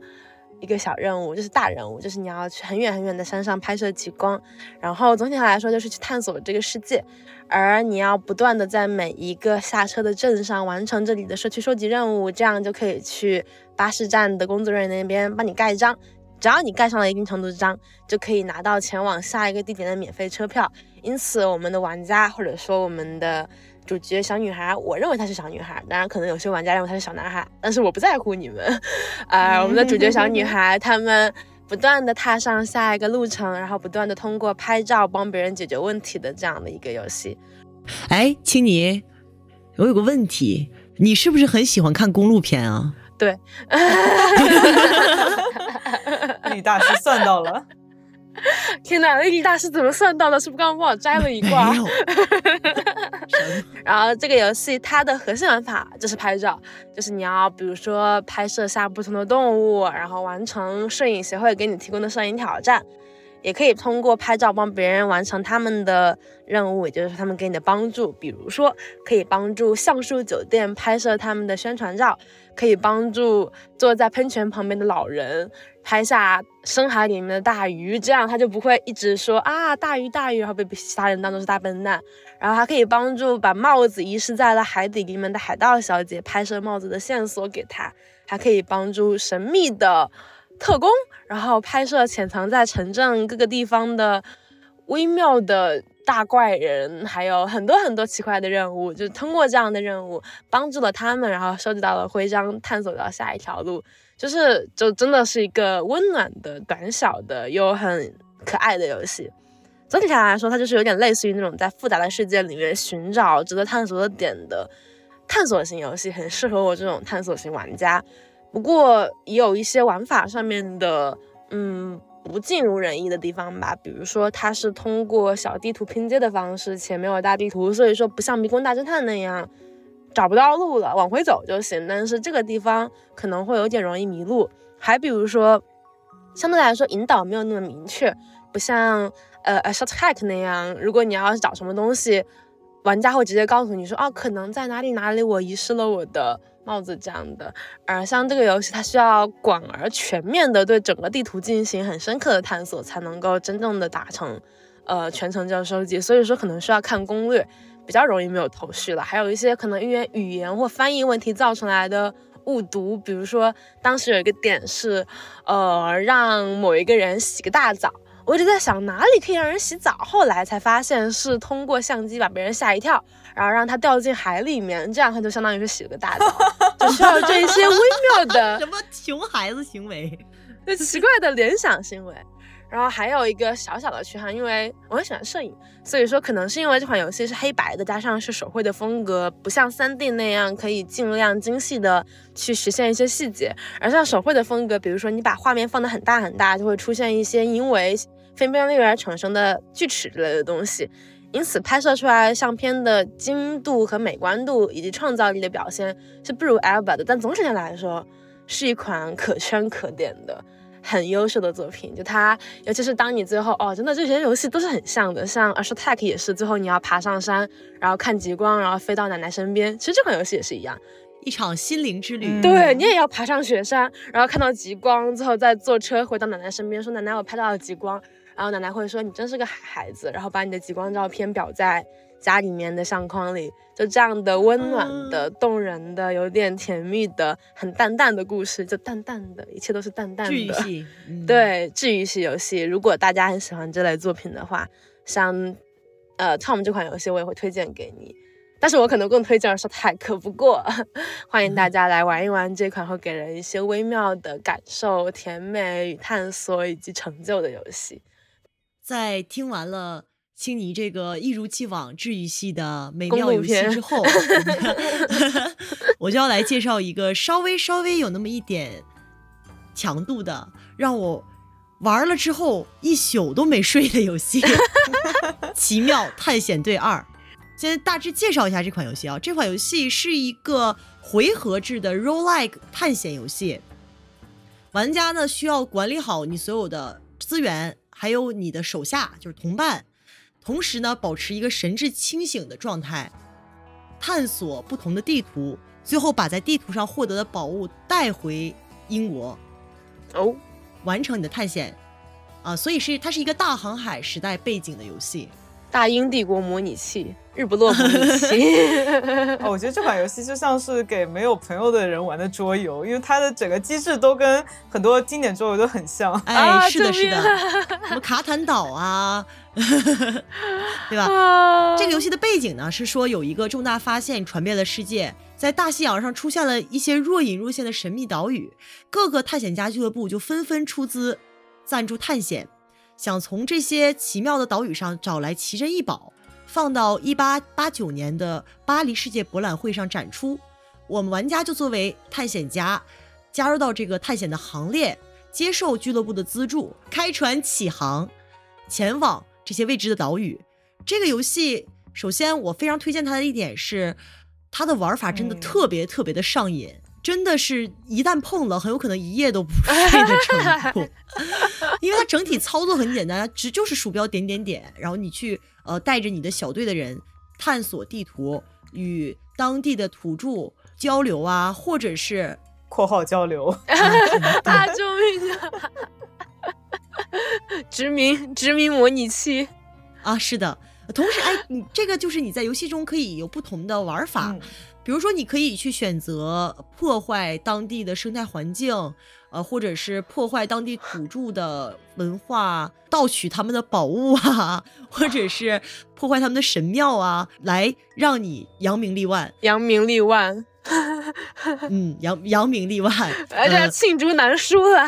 一个小任务，就是大任务，就是你要去很远很远的山上拍摄极光。然后总体上来说，就是去探索这个世界，而你要不断的在每一个下车的镇上完成这里的社区收集任务，这样就可以去巴士站的工作人员那边帮你盖章。只要你盖上了一定程度的章，就可以拿到前往下一个地点的免费车票。因此，我们的玩家或者说我们的主角小女孩，我认为她是小女孩，当然可能有些玩家认为她是小男孩，但是我不在乎你们。啊，我们的主角小女孩，他们不断的踏上下一个路程，然后不断的通过拍照帮别人解决问题的这样的一个游戏。哎，青泥，我有个问题，你是不是很喜欢看公路片啊？对，[LAUGHS] 李大师算到了。[LAUGHS] 天哪，雷迪大师怎么算到的？是不是刚刚帮我摘了一卦？[LAUGHS] 然后这个游戏它的核心玩法就是拍照，就是你要比如说拍摄下不同的动物，然后完成摄影协会给你提供的摄影挑战，也可以通过拍照帮别人完成他们的任务，也就是他们给你的帮助。比如说可以帮助橡树酒店拍摄他们的宣传照，可以帮助坐在喷泉旁边的老人。拍下深海里面的大鱼，这样他就不会一直说啊大鱼大鱼，然后被其他人当做是大笨蛋。然后还可以帮助把帽子遗失在了海底里面的海盗小姐拍摄帽子的线索给他，还可以帮助神秘的特工，然后拍摄潜藏在城镇各个地方的微妙的大怪人，还有很多很多奇怪的任务。就通过这样的任务，帮助了他们，然后收集到了徽章，探索到下一条路。就是，就真的是一个温暖的、短小的又很可爱的游戏。总体上来说，它就是有点类似于那种在复杂的世界里面寻找值得探索的点的探索型游戏，很适合我这种探索型玩家。不过也有一些玩法上面的，嗯，不尽如人意的地方吧。比如说，它是通过小地图拼接的方式，且没有大地图，所以说不像迷宫大侦探那样。找不到路了，往回走就行。但是这个地方可能会有点容易迷路。还比如说，相对来说引导没有那么明确，不像呃 A Short Hike 那样，如果你要是找什么东西，玩家会直接告诉你说，哦，可能在哪里哪里，我遗失了我的帽子这样的。而像这个游戏，它需要广而全面的对整个地图进行很深刻的探索，才能够真正的达成呃全程就收集。所以说，可能需要看攻略。比较容易没有头绪了，还有一些可能因为语言或翻译问题造成来的误读，比如说当时有一个点是，呃，让某一个人洗个大澡，我一直在想哪里可以让人洗澡，后来才发现是通过相机把别人吓一跳，然后让它掉进海里面，这样它就相当于是洗了个大澡，就需要这一些微妙的什么熊孩子行为，就奇怪的联想行为。然后还有一个小小的缺憾，因为我很喜欢摄影，所以说可能是因为这款游戏是黑白的，加上是手绘的风格，不像三 D 那样可以尽量精细的去实现一些细节。而像手绘的风格，比如说你把画面放得很大很大，就会出现一些因为分辨率而产生的锯齿之类的东西，因此拍摄出来相片的精度和美观度以及创造力的表现是不如 Alba 的。但总体上来说，是一款可圈可点的。很优秀的作品，就它，尤其是当你最后哦，真的这些游戏都是很像的，像《a s h t a c k 也是，最后你要爬上山，然后看极光，然后飞到奶奶身边。其实这款游戏也是一样，一场心灵之旅。对你也要爬上雪山，然后看到极光，最后再坐车回到奶奶身边，说奶奶我拍到了极光，然后奶奶会说你真是个孩子，然后把你的极光照片裱在家里面的相框里，就这样的温暖的、动人的、有点甜蜜的、很淡淡的故事，就淡淡的，一切都是淡淡的。治愈系，[LAUGHS] 嗯、对，治愈系游戏，如果大家很喜欢这类作品的话，像呃 Tom 这款游戏，我也会推荐给你。但是我可能更推荐的是泰克，不过 [LAUGHS] 欢迎大家来玩一玩这款会给人一些微妙的感受、甜美与探索以及成就的游戏。在听完了青泥这个一如既往治愈系的美妙游戏之后，[LAUGHS] 我就要来介绍一个稍微稍微有那么一点强度的，让我玩了之后一宿都没睡的游戏——《奇妙探险队二》。先大致介绍一下这款游戏啊，这款游戏是一个回合制的 roguelike 探险游戏。玩家呢需要管理好你所有的资源，还有你的手下就是同伴，同时呢保持一个神志清醒的状态，探索不同的地图，最后把在地图上获得的宝物带回英国，哦，完成你的探险。啊，所以是它是一个大航海时代背景的游戏。大英帝国模拟器，日不落模拟器。哦，我觉得这款游戏就像是给没有朋友的人玩的桌游，因为它的整个机制都跟很多经典桌游都很像。哎，是的，是的，什么卡坦岛啊，[LAUGHS] 对吧？这个游戏的背景呢是说有一个重大发现传遍了世界，在大西洋上出现了一些若隐若现的神秘岛屿，各个探险家俱乐部就纷纷出资赞助探险。想从这些奇妙的岛屿上找来奇珍异宝，放到一八八九年的巴黎世界博览会上展出。我们玩家就作为探险家，加入到这个探险的行列，接受俱乐部的资助，开船起航，前往这些未知的岛屿。这个游戏，首先我非常推荐它的一点是，它的玩法真的特别特别的上瘾。真的是一旦碰了，很有可能一夜都不睡的程度，[LAUGHS] 因为它整体操作很简单，只就是鼠标点点点，然后你去呃带着你的小队的人探索地图，与当地的土著交流啊，或者是（括号交流）啊，救命啊！殖民殖民模拟器啊，是的。同时，哎，你这个就是你在游戏中可以有不同的玩法。比如说，你可以去选择破坏当地的生态环境，呃，或者是破坏当地土著的文化，盗取他们的宝物啊，或者是破坏他们的神庙啊，来让你扬名立万。扬名立万 [LAUGHS] [LAUGHS] 嗯，扬扬名立万，而且罄竹难书了，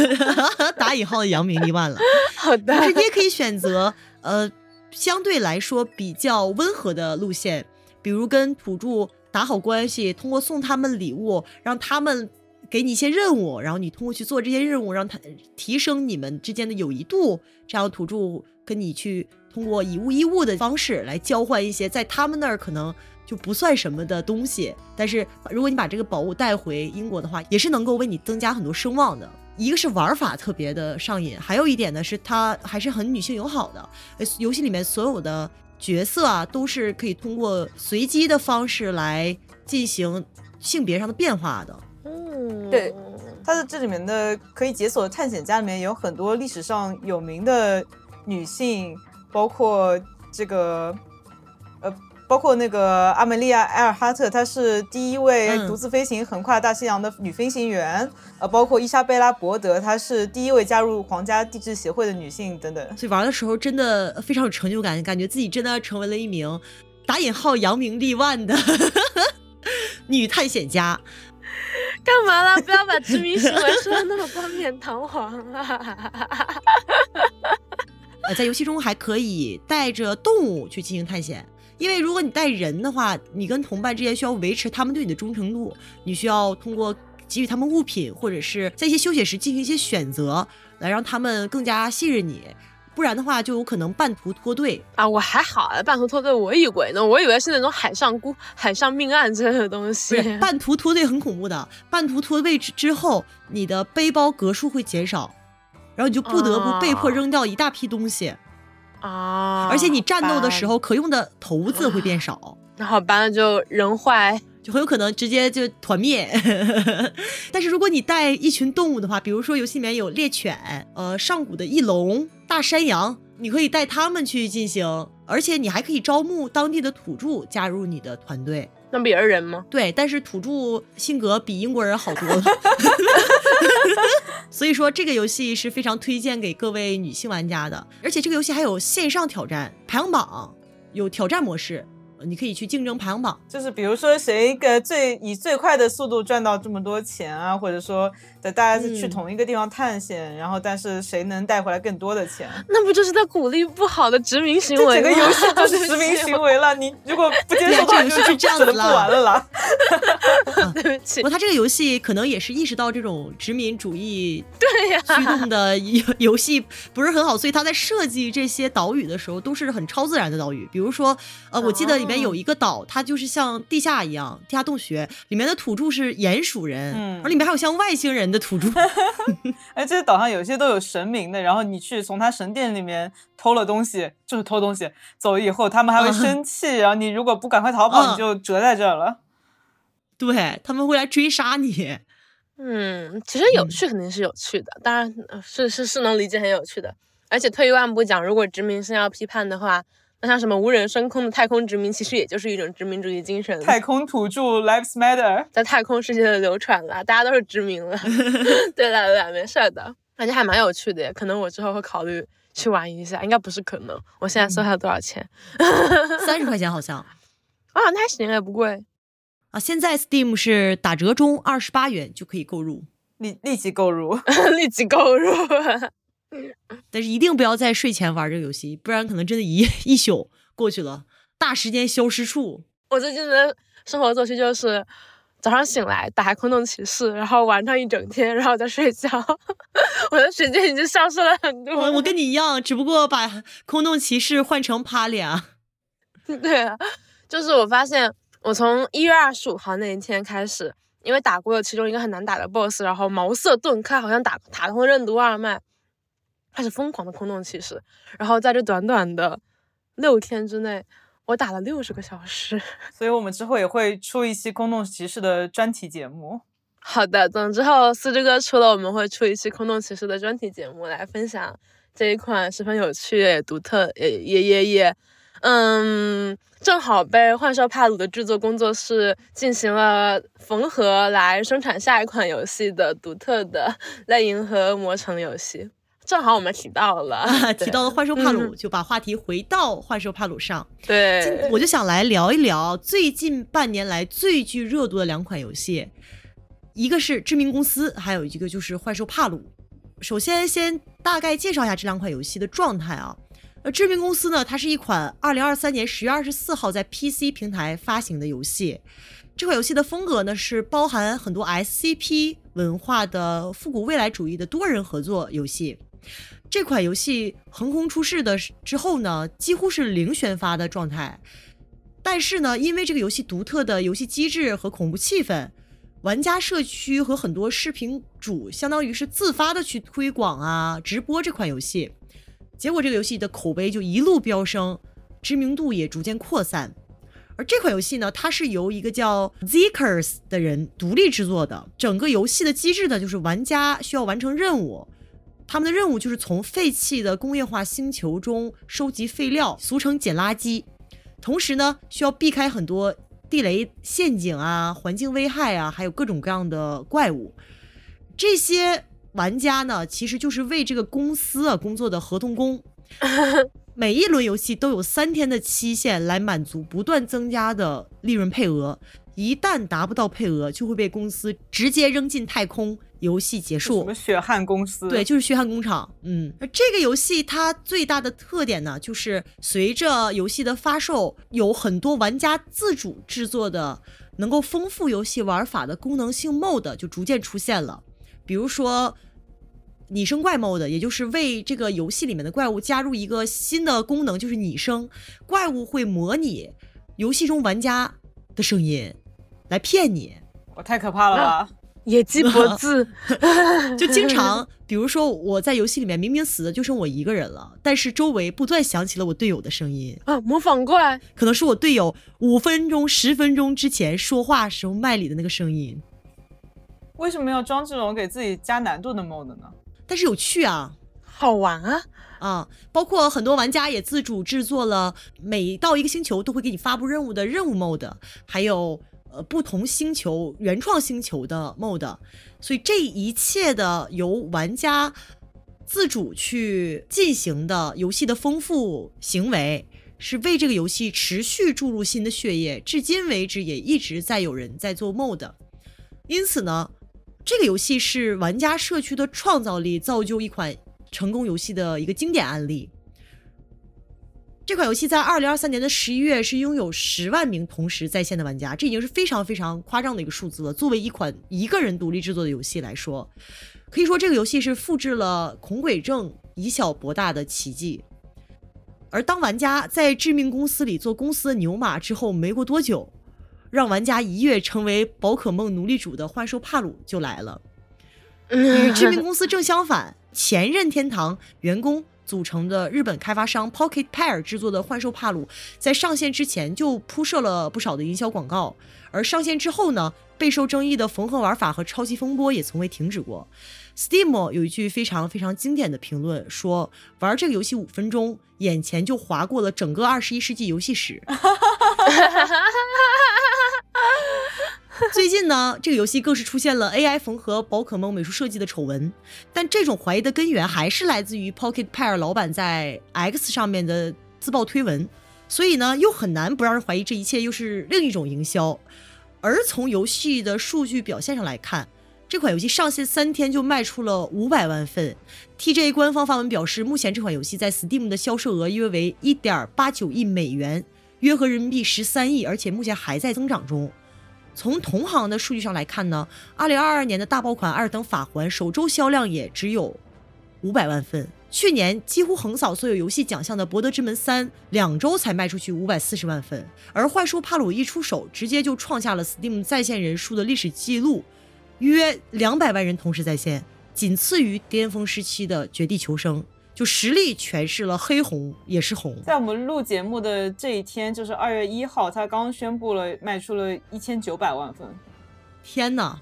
[LAUGHS] 打引号的扬名立万了。好的，但是你也可以选择，呃，相对来说比较温和的路线。比如跟土著打好关系，通过送他们礼物，让他们给你一些任务，然后你通过去做这些任务，让他提升你们之间的友谊度。这样土著跟你去通过以物易物的方式来交换一些在他们那儿可能就不算什么的东西。但是如果你把这个宝物带回英国的话，也是能够为你增加很多声望的。一个是玩法特别的上瘾，还有一点呢是它还是很女性友好的。游戏里面所有的。角色啊，都是可以通过随机的方式来进行性别上的变化的。嗯，对，它的这里面的可以解锁的探险家里面有很多历史上有名的女性，包括这个，呃。包括那个阿梅利亚·埃尔哈特，她是第一位独自飞行横跨大西洋的女飞行员。呃，包括伊莎贝拉·伯德，她是第一位加入皇家地质协会的女性等等。所以玩的时候真的非常有成就感，感觉自己真的成为了一名打引号扬名立万的 [LAUGHS] 女探险家。干嘛了？不要把殖民行为说的那么冠冕堂皇啊！呃，在游戏中还可以带着动物去进行探险。因为如果你带人的话，你跟同伴之间需要维持他们对你的忠诚度，你需要通过给予他们物品，或者是在一些休息时进行一些选择，来让他们更加信任你，不然的话就有可能半途脱队啊。我还好啊，半途脱队我以为呢，我以为是那种海上孤、海上命案之类的东西。半途脱队很恐怖的，半途脱队之之后，你的背包格数会减少，然后你就不得不被迫扔掉一大批东西。啊！而且你战斗的时候可用的骰子会变少，那好吧，那就人坏很有可能直接就团灭。[LAUGHS] 但是如果你带一群动物的话，比如说游戏里面有猎犬、呃上古的翼龙、大山羊，你可以带他们去进行，而且你还可以招募当地的土著加入你的团队。那不也是人吗？对，但是土著性格比英国人好多了，[LAUGHS] 所以说这个游戏是非常推荐给各位女性玩家的。而且这个游戏还有线上挑战排行榜，有挑战模式。你可以去竞争排行榜，就是比如说谁个最以最快的速度赚到这么多钱啊，或者说的大家是去同一个地方探险，然后但是谁能带回来更多的钱？那不就是在鼓励不好的殖民行为？整个游戏 [LAUGHS] 就是殖民行为了，你如果不接受的话，就是这样子不玩了啦。[LAUGHS] 对不起，不过他这个游戏可能也是意识到这种殖民主义 [LAUGHS] 对呀驱动的游游戏不是很好，所以他在设计这些岛屿的时候都是很超自然的岛屿，比如说呃，我记得里面有一个岛，它就是像地下一样，地下洞穴里面的土著是鼹鼠人，嗯，而里面还有像外星人的土著。[LAUGHS] [LAUGHS] 哎，这些岛上有些都有神明的，然后你去从他神殿里面偷了东西，就是偷东西，走了以后他们还会生气，然后你如果不赶快逃跑，你就折在这儿了。对他们会来追杀你。嗯，其实有趣肯定是有趣的，当然是是是能理解很有趣的。而且退一万步讲，如果殖民是要批判的话，那像什么无人升空的太空殖民，其实也就是一种殖民主义精神。太空土著 lives matter，在太空世界的流传了，大家都是殖民了。[LAUGHS] [LAUGHS] 对了对了，没事的，感觉还蛮有趣的耶。可能我之后会考虑去玩一下，应该不是可能。我现在搜下多少钱？三十块钱好像。[LAUGHS] 啊，那还行，也不贵。啊，现在 Steam 是打折中，二十八元就可以购入，立立即购入，立即购入。[LAUGHS] 但是一定不要在睡前玩这个游戏，不然可能真的一 [LAUGHS] 一宿过去了，大时间消失处。我最近的生活作息就是早上醒来打开空洞骑士，然后玩上一整天，然后再睡觉。[LAUGHS] 我的时间已经消失了很多。我跟你一样，只不过把空洞骑士换成帕里啊。对啊，就是我发现。我从一月二十五号那一天开始，因为打过了其中一个很难打的 BOSS，然后茅塞顿开，好像打打通任督二脉，开始疯狂的空洞骑士。然后在这短短的六天之内，我打了六十个小时。[LAUGHS] 所以我们之后也会出一期空洞骑士的专题节目。好的，等之后四之哥出了，我们会出一期空洞骑士的专题节目来分享这一款十分有趣也独特也也也也。嗯，正好被幻兽帕鲁的制作工作室进行了缝合，来生产下一款游戏的独特的 [LAUGHS] 类银河魔城游戏。正好我们提到了，提到了幻兽帕鲁，就把话题回到幻兽帕鲁上。对，我就想来聊一聊最近半年来最具热度的两款游戏，一个是知名公司，还有一个就是幻兽帕鲁。首先，先大概介绍一下这两款游戏的状态啊。呃，知名公司呢，它是一款二零二三年十月二十四号在 PC 平台发行的游戏。这款游戏的风格呢，是包含很多 SCP 文化的复古未来主义的多人合作游戏。这款游戏横空出世的之后呢，几乎是零宣发的状态。但是呢，因为这个游戏独特的游戏机制和恐怖气氛，玩家社区和很多视频主相当于是自发的去推广啊、直播这款游戏。结果这个游戏的口碑就一路飙升，知名度也逐渐扩散。而这款游戏呢，它是由一个叫 Zekers 的人独立制作的。整个游戏的机制呢，就是玩家需要完成任务，他们的任务就是从废弃的工业化星球中收集废料，俗称捡垃圾。同时呢，需要避开很多地雷陷阱啊、环境危害啊，还有各种各样的怪物。这些。玩家呢，其实就是为这个公司啊工作的合同工。[LAUGHS] 每一轮游戏都有三天的期限来满足不断增加的利润配额，一旦达不到配额，就会被公司直接扔进太空，游戏结束。什么血汗公司？对，就是血汗工厂。嗯，这个游戏它最大的特点呢，就是随着游戏的发售，有很多玩家自主制作的能够丰富游戏玩法的功能性 MOD 就逐渐出现了。比如说，拟声怪 mode，也就是为这个游戏里面的怪物加入一个新的功能，就是拟声。怪物会模拟游戏中玩家的声音来骗你。我太可怕了吧！野鸡脖子，[LAUGHS] 就经常，比如说我在游戏里面明明死的就剩我一个人了，但是周围不断响起了我队友的声音啊，模仿过来，可能是我队友五分钟、十分钟之前说话时候麦里的那个声音。为什么要装这种给自己加难度的 mode 呢？但是有趣啊，好玩啊啊！包括很多玩家也自主制作了，每到一个星球都会给你发布任务的任务 mode，还有呃不同星球原创星球的 mod，。所以这一切的由玩家自主去进行的游戏的丰富行为，是为这个游戏持续注入新的血液。至今为止，也一直在有人在做 mod。因此呢。这个游戏是玩家社区的创造力造就一款成功游戏的一个经典案例。这款游戏在二零二三年的十一月是拥有十万名同时在线的玩家，这已经是非常非常夸张的一个数字了。作为一款一个人独立制作的游戏来说，可以说这个游戏是复制了恐鬼症以小博大的奇迹。而当玩家在致命公司里做公司的牛马之后，没过多久。让玩家一跃成为宝可梦奴隶主的幻兽帕鲁就来了。与致命公司正相反，前任天堂员工组成的日本开发商 Pocket Pair 制作的幻兽帕鲁，在上线之前就铺设了不少的营销广告，而上线之后呢，备受争议的缝合玩法和抄袭风波也从未停止过。Steam 有一句非常非常经典的评论，说玩这个游戏五分钟，眼前就划过了整个二十一世纪游戏史。[LAUGHS] [LAUGHS] 最近呢，这个游戏更是出现了 AI 缝合宝可梦美术设计的丑闻，但这种怀疑的根源还是来自于 Pocket Pair 老板在 X 上面的自曝推文，所以呢，又很难不让人怀疑这一切又是另一种营销。而从游戏的数据表现上来看，这款游戏上线三天就卖出了五百万份。TJ 官方发文表示，目前这款游戏在 Steam 的销售额约为一点八九亿美元，约合人民币十三亿，而且目前还在增长中。从同行的数据上来看呢，二零二二年的大爆款《二等法环》首周销量也只有五百万份，去年几乎横扫所有游戏奖项的《博德之门三》两周才卖出去五百四十万份，而《幻兽帕鲁》一出手，直接就创下了 Steam 在线人数的历史记录，约两百万人同时在线，仅次于巅峰时期的《绝地求生》。就实力诠释了黑红也是红。在我们录节目的这一天，就是二月一号，他刚宣布了卖出了一千九百万份。天呐！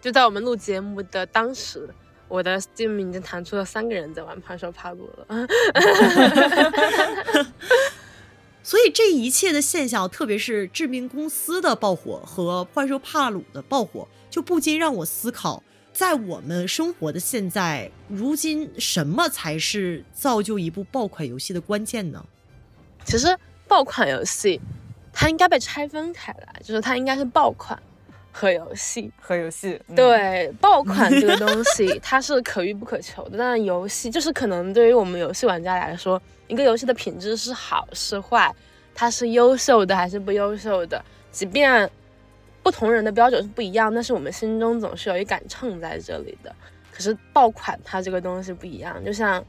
就在我们录节目的当时，我的 Steam 已经弹出了三个人在玩《帕兽帕鲁》了。[LAUGHS] 所以这一切的现象，特别是知名公司的爆火和《幻兽帕鲁》的爆火，就不禁让我思考。在我们生活的现在，如今什么才是造就一部爆款游戏的关键呢？其实爆款游戏它应该被拆分开来，就是它应该是爆款和游戏和游戏。对，爆款这个东西 [LAUGHS] 它是可遇不可求的，但游戏就是可能对于我们游戏玩家来说，一个游戏的品质是好是坏，它是优秀的还是不优秀的，即便。不同人的标准是不一样，但是我们心中总是有一杆秤在这里的。可是爆款它这个东西不一样，就像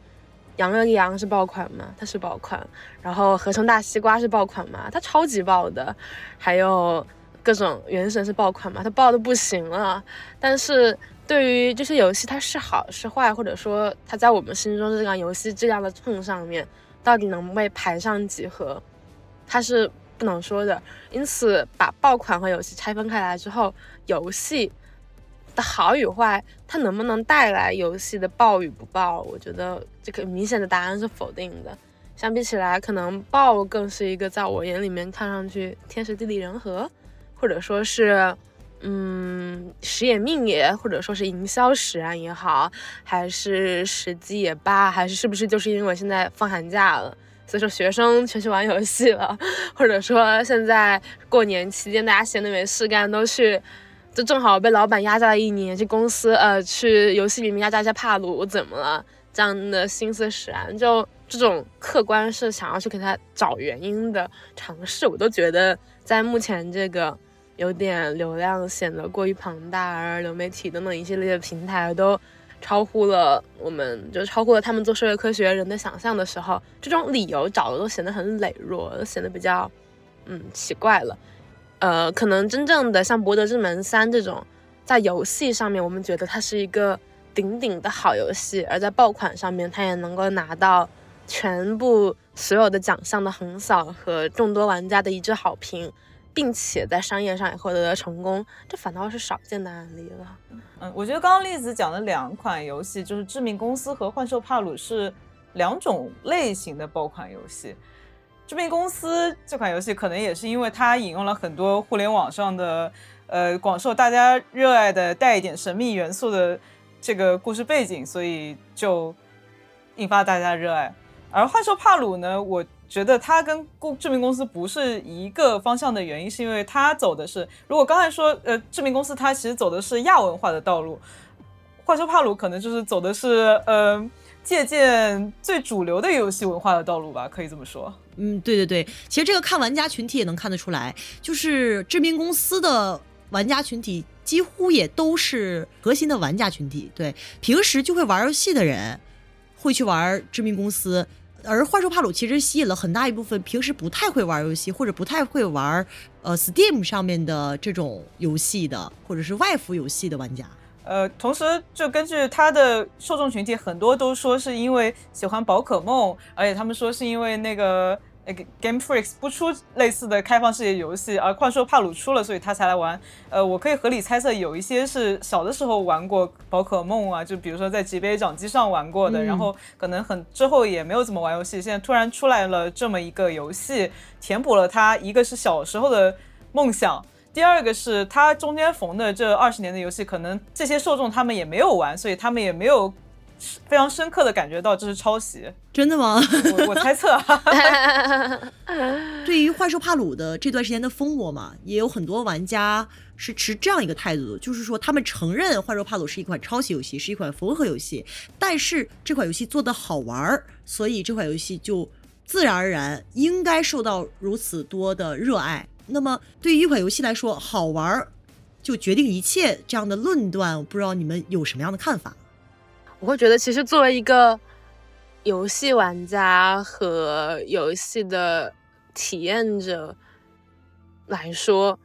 羊了个羊是爆款吗？它是爆款。然后合成大西瓜是爆款吗？它超级爆的。还有各种原神是爆款吗？它爆的不行了。但是对于这些游戏，它是好是坏，或者说它在我们心中这辆游戏质量的秤上面，到底能被排上几何，它是。不能说的，因此把爆款和游戏拆分开来之后，游戏的好与坏，它能不能带来游戏的爆与不爆？我觉得这个明显的答案是否定的。相比起来，可能爆更是一个在我眼里面看上去天时地利人和，或者说是嗯时也命也，或者说是营销使然也好，还是时机也罢，还是是不是就是因为现在放寒假了？所以说学生全去玩游戏了，或者说现在过年期间大家闲的没事干，都去，就正好被老板压榨了一年，去公司呃去游戏里面压榨一下帕鲁，怎么了？这样的心思使然，就这种客观是想要去给他找原因的尝试，我都觉得在目前这个有点流量显得过于庞大，而流媒体等等一系列的平台都。超乎了我们，就超乎了他们做社会科学人的想象的时候，这种理由找的都显得很羸弱，都显得比较，嗯，奇怪了。呃，可能真正的像《博德之门三》这种，在游戏上面，我们觉得它是一个顶顶的好游戏，而在爆款上面，它也能够拿到全部所有的奖项的横扫和众多玩家的一致好评，并且在商业上也获得了成功，这反倒是少见的案例了。嗯，我觉得刚刚栗子讲的两款游戏，就是致命公司和幻兽帕鲁是两种类型的爆款游戏。致命公司这款游戏可能也是因为它引用了很多互联网上的。呃，广受大家热爱的带一点神秘元素的这个故事背景，所以就引发大家热爱。而幻兽帕鲁呢，我觉得它跟公知名公司不是一个方向的原因，是因为它走的是，如果刚才说，呃，知名公司它其实走的是亚文化的道路，幻兽帕鲁可能就是走的是，呃，借鉴最主流的游戏文化的道路吧，可以这么说。嗯，对对对，其实这个看玩家群体也能看得出来，就是知名公司的。玩家群体几乎也都是核心的玩家群体，对，平时就会玩游戏的人会去玩知名公司，而幻兽帕鲁其实吸引了很大一部分平时不太会玩游戏或者不太会玩呃 Steam 上面的这种游戏的或者是外服游戏的玩家。呃，同时就根据他的受众群体，很多都说是因为喜欢宝可梦，而且他们说是因为那个。那个 Game Freaks 不出类似的开放世界游戏，而幻兽帕鲁出了，所以他才来玩。呃，我可以合理猜测，有一些是小的时候玩过宝可梦啊，就比如说在级别掌机上玩过的，然后可能很之后也没有怎么玩游戏，现在突然出来了这么一个游戏，填补了他一个是小时候的梦想，第二个是他中间缝的这二十年的游戏，可能这些受众他们也没有玩，所以他们也没有。非常深刻的感觉到这是抄袭，真的吗？我我猜测。[LAUGHS] 对于《幻兽帕鲁》的这段时间的风波嘛，也有很多玩家是持这样一个态度，就是说他们承认《幻兽帕鲁》是一款抄袭游戏，是一款缝合游戏，但是这款游戏做的好玩儿，所以这款游戏就自然而然应该受到如此多的热爱。那么对于一款游戏来说，好玩儿就决定一切这样的论断，我不知道你们有什么样的看法？我会觉得，其实作为一个游戏玩家和游戏的体验者来说，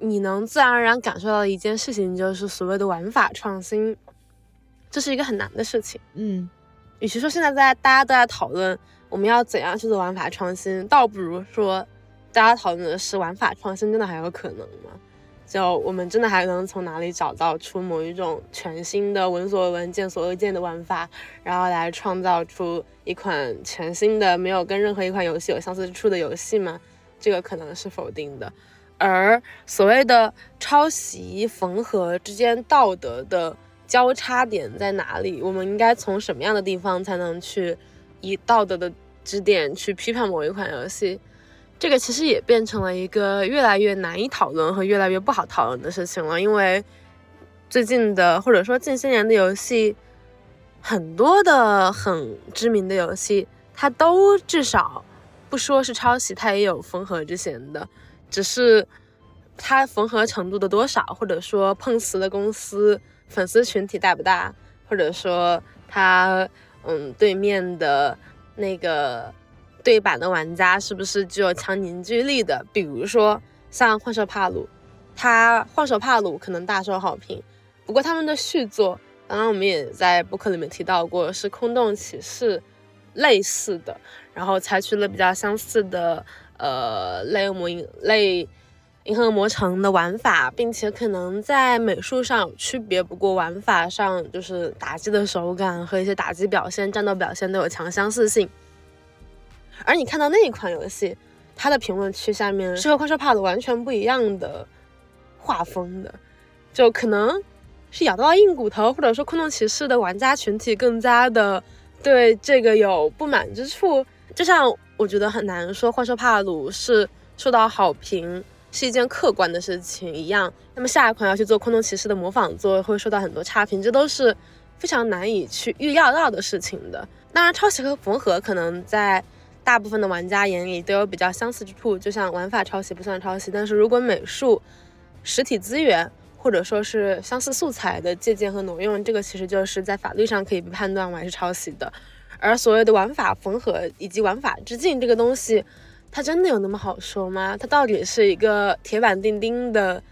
你能自然而然感受到的一件事情，就是所谓的玩法创新，这是一个很难的事情。嗯，与其说现在在大家都在讨论我们要怎样去做玩法创新，倒不如说大家讨论的是玩法创新真的还有可能吗？就我们真的还能从哪里找到出某一种全新的闻所未闻、见所未见的玩法，然后来创造出一款全新的、没有跟任何一款游戏有相似之处的游戏吗？这个可能是否定的。而所谓的抄袭、缝合之间道德的交叉点在哪里？我们应该从什么样的地方才能去以道德的支点去批判某一款游戏？这个其实也变成了一个越来越难以讨论和越来越不好讨论的事情了，因为最近的或者说近些年的游戏，很多的很知名的游戏，它都至少不说是抄袭，它也有缝合之嫌的，只是它缝合程度的多少，或者说碰瓷的公司粉丝群体大不大，或者说它嗯对面的那个。对版的玩家是不是具有强凝聚力的？比如说像幻兽帕鲁，它幻兽帕鲁可能大受好评，不过他们的续作，刚刚我们也在播客里面提到过，是空洞骑士类似的，然后采取了比较相似的呃类恶魔银类银河魔城的玩法，并且可能在美术上有区别，不过玩法上就是打击的手感和一些打击表现、战斗表现都有强相似性。而你看到那一款游戏，它的评论区下面是和《幻兽帕鲁》完全不一样的画风的，就可能是咬到了硬骨头，或者说《空洞骑士》的玩家群体更加的对这个有不满之处。就像我觉得很难说《幻兽帕鲁》是受到好评是一件客观的事情一样，那么下一款要去做《空洞骑士》的模仿作会受到很多差评，这都是非常难以去预料到的事情的。当然，抄袭和缝合可能在大部分的玩家眼里都有比较相似之处，就像玩法抄袭不算抄袭，但是如果美术、实体资源或者说是相似素材的借鉴和挪用，这个其实就是在法律上可以被判断为是抄袭的。而所谓的玩法缝合以及玩法致敬这个东西，它真的有那么好说吗？它到底是一个铁板钉钉的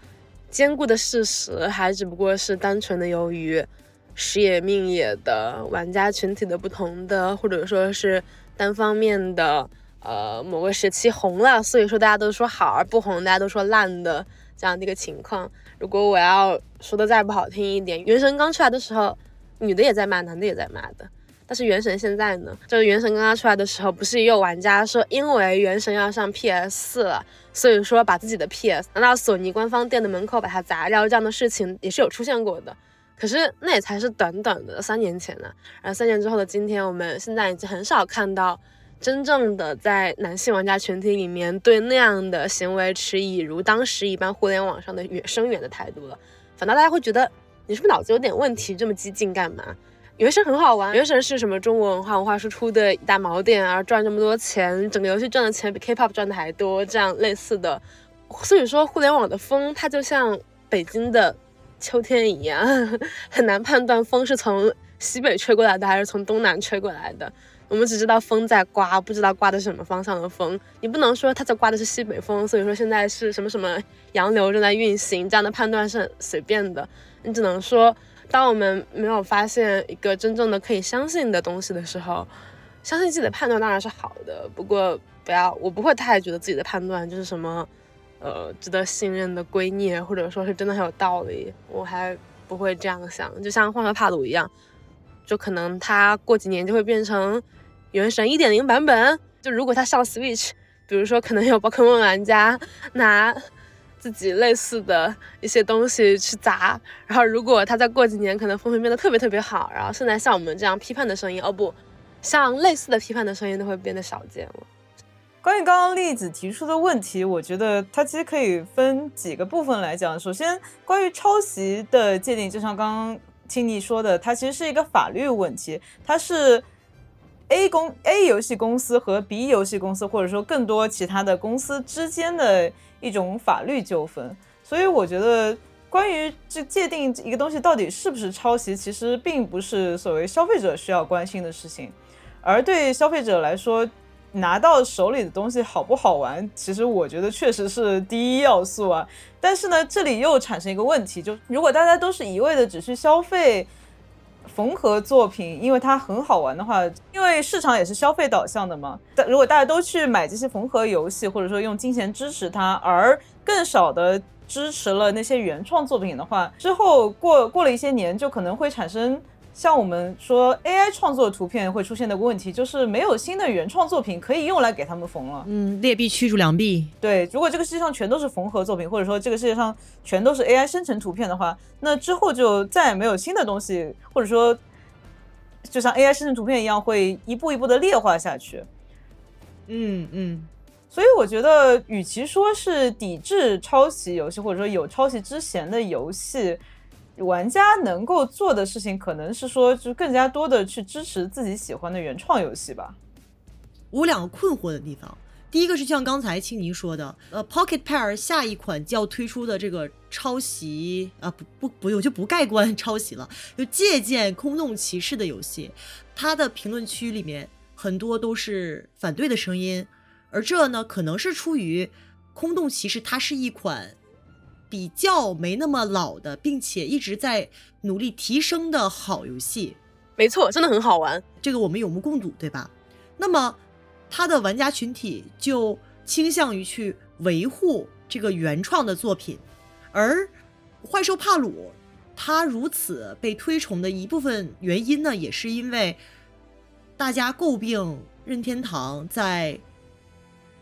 坚固的事实，还只不过是单纯的由于时也命也的玩家群体的不同的，或者说是单方面的，呃，某个时期红了，所以说大家都说好，而不红大家都说烂的这样的一个情况。如果我要说的再不好听一点，原神刚出来的时候，女的也在骂，男的也在骂的。但是原神现在呢，就是原神刚刚出来的时候，不是也有玩家说，因为原神要上 PS 四了，所以说把自己的 PS 拿到索尼官方店的门口把它砸掉，这样的事情也是有出现过的。可是那也才是短短的三年前呢，然后三年之后的今天，我们现在已经很少看到真正的在男性玩家群体里面对那样的行为持以如当时一般互联网上的远声远的态度了，反倒大家会觉得你是不是脑子有点问题，这么激进干嘛？原神很好玩，原神是什么中国文化文化输出的一大锚点而赚这么多钱，整个游戏赚的钱比 K-pop 赚的还多，这样类似的，所以说互联网的风它就像北京的秋天一样，[LAUGHS] 很难判断风是从西北吹过来的还是从东南吹过来的。我们只知道风在刮，不知道刮的是什么方向的风。你不能说它在刮的是西北风，所以说现在是什么什么洋流正在运行，这样的判断是很随便的。你只能说。当我们没有发现一个真正的可以相信的东西的时候，相信自己的判断当然是好的。不过不要，我不会太觉得自己的判断就是什么，呃，值得信任的闺蜜，或者说是真的很有道理。我还不会这样想。就像《幻兽帕鲁》一样，就可能它过几年就会变成《原神》一点零版本。就如果它上 Switch，比如说可能有宝可梦玩家拿。自己类似的一些东西去砸，然后如果他再过几年可能风评变得特别特别好，然后现在像我们这样批判的声音，哦不，像类似的批判的声音都会变得少见了。关于刚刚栗子提出的问题，我觉得它其实可以分几个部分来讲。首先，关于抄袭的界定，就像刚刚听你说的，它其实是一个法律问题，它是 A 公 A 游戏公司和 B 游戏公司，或者说更多其他的公司之间的。一种法律纠纷，所以我觉得关于这界定一个东西到底是不是抄袭，其实并不是所谓消费者需要关心的事情，而对消费者来说，拿到手里的东西好不好玩，其实我觉得确实是第一要素啊。但是呢，这里又产生一个问题，就如果大家都是一味的只去消费。缝合作品，因为它很好玩的话，因为市场也是消费导向的嘛。但如果大家都去买这些缝合游戏，或者说用金钱支持它，而更少的支持了那些原创作品的话，之后过过了一些年，就可能会产生。像我们说 AI 创作图片会出现的问题，就是没有新的原创作品可以用来给他们缝了。嗯，劣币驱逐良币。对，如果这个世界上全都是缝合作品，或者说这个世界上全都是 AI 生成图片的话，那之后就再也没有新的东西，或者说就像 AI 生成图片一样，会一步一步的劣化下去。嗯嗯，所以我觉得，与其说是抵制抄袭游戏，或者说有抄袭之嫌的游戏。玩家能够做的事情，可能是说，就更加多的去支持自己喜欢的原创游戏吧。我两个困惑的地方，第一个是像刚才青柠说的，呃，Pocket Pair 下一款就要推出的这个抄袭啊，不不不，我就不盖棺抄袭了，就借鉴《空洞骑士》的游戏，它的评论区里面很多都是反对的声音，而这呢，可能是出于《空洞骑士》它是一款。比较没那么老的，并且一直在努力提升的好游戏，没错，真的很好玩，这个我们有目共睹，对吧？那么，他的玩家群体就倾向于去维护这个原创的作品，而《幻兽帕鲁》它如此被推崇的一部分原因呢，也是因为大家诟病任天堂在。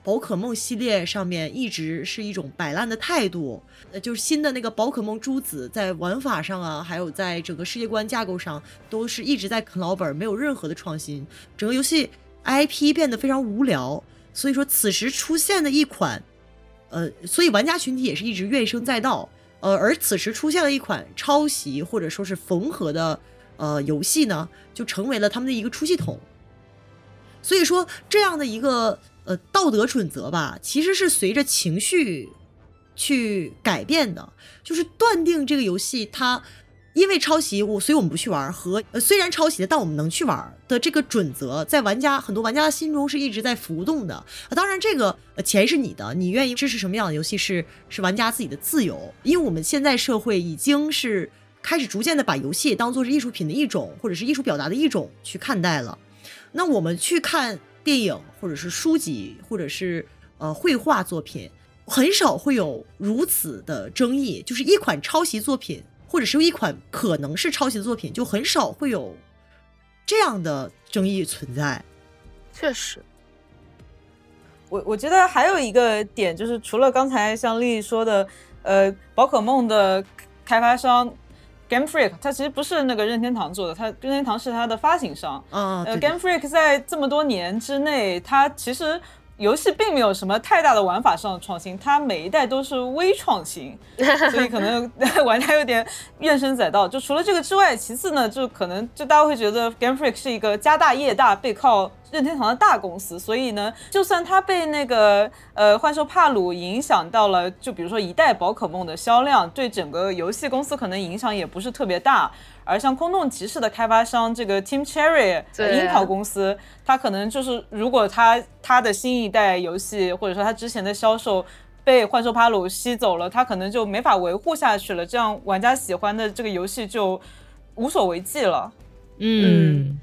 宝可梦系列上面一直是一种摆烂的态度，呃，就是新的那个宝可梦珠子在玩法上啊，还有在整个世界观架构上，都是一直在啃老本，没有任何的创新，整个游戏 IP 变得非常无聊。所以说，此时出现的一款，呃，所以玩家群体也是一直怨声载道，呃，而此时出现了一款抄袭或者说是缝合的呃游戏呢，就成为了他们的一个出气筒。所以说，这样的一个。呃，道德准则吧，其实是随着情绪去改变的。就是断定这个游戏它因为抄袭我，所以我们不去玩。和呃虽然抄袭的，但我们能去玩的这个准则，在玩家很多玩家心中是一直在浮动的。当然，这个呃钱是你的，你愿意支持什么样的游戏是是玩家自己的自由。因为我们现在社会已经是开始逐渐的把游戏当做是艺术品的一种，或者是艺术表达的一种去看待了。那我们去看电影，或者是书籍，或者是呃绘画作品，很少会有如此的争议，就是一款抄袭作品。或者是一款可能是抄袭的作品，就很少会有这样的争议存在。确实，我我觉得还有一个点就是，除了刚才像丽丽说的，呃，宝可梦的开发商 Game Freak，它其实不是那个任天堂做的，它任天堂是它的发行商。嗯，呃，Game Freak 在这么多年之内，它其实。游戏并没有什么太大的玩法上的创新，它每一代都是微创新，[LAUGHS] 所以可能玩家有点怨声载道。就除了这个之外，其次呢，就可能就大家会觉得 Game Freak 是一个家大业大、背靠任天堂的大公司，所以呢，就算它被那个呃幻兽帕鲁影响到了，就比如说一代宝可梦的销量，对整个游戏公司可能影响也不是特别大。而像空洞骑士的开发商这个 Team Cherry 樱桃公司，它可能就是如果它它的新一代游戏或者说它之前的销售被幻兽帕鲁吸走了，它可能就没法维护下去了，这样玩家喜欢的这个游戏就无所为继了。嗯。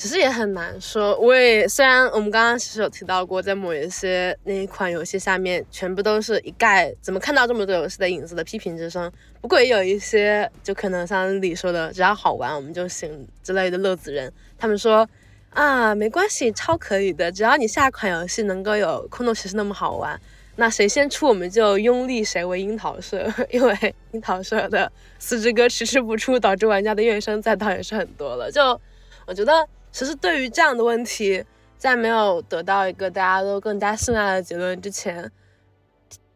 其实也很难说。我也虽然我们刚刚其实有提到过，在某一些那一款游戏下面，全部都是一概怎么看到这么多游戏的影子的批评之声。不过也有一些，就可能像李说的，只要好玩我们就行之类的乐子人，他们说啊，没关系，超可以的，只要你下款游戏能够有空洞骑士那么好玩，那谁先出我们就拥立谁为樱桃社，因为樱桃社的四之歌迟迟不出，导致玩家的怨声载道也是很多了。就我觉得。其实对于这样的问题，在没有得到一个大家都更加信赖的结论之前，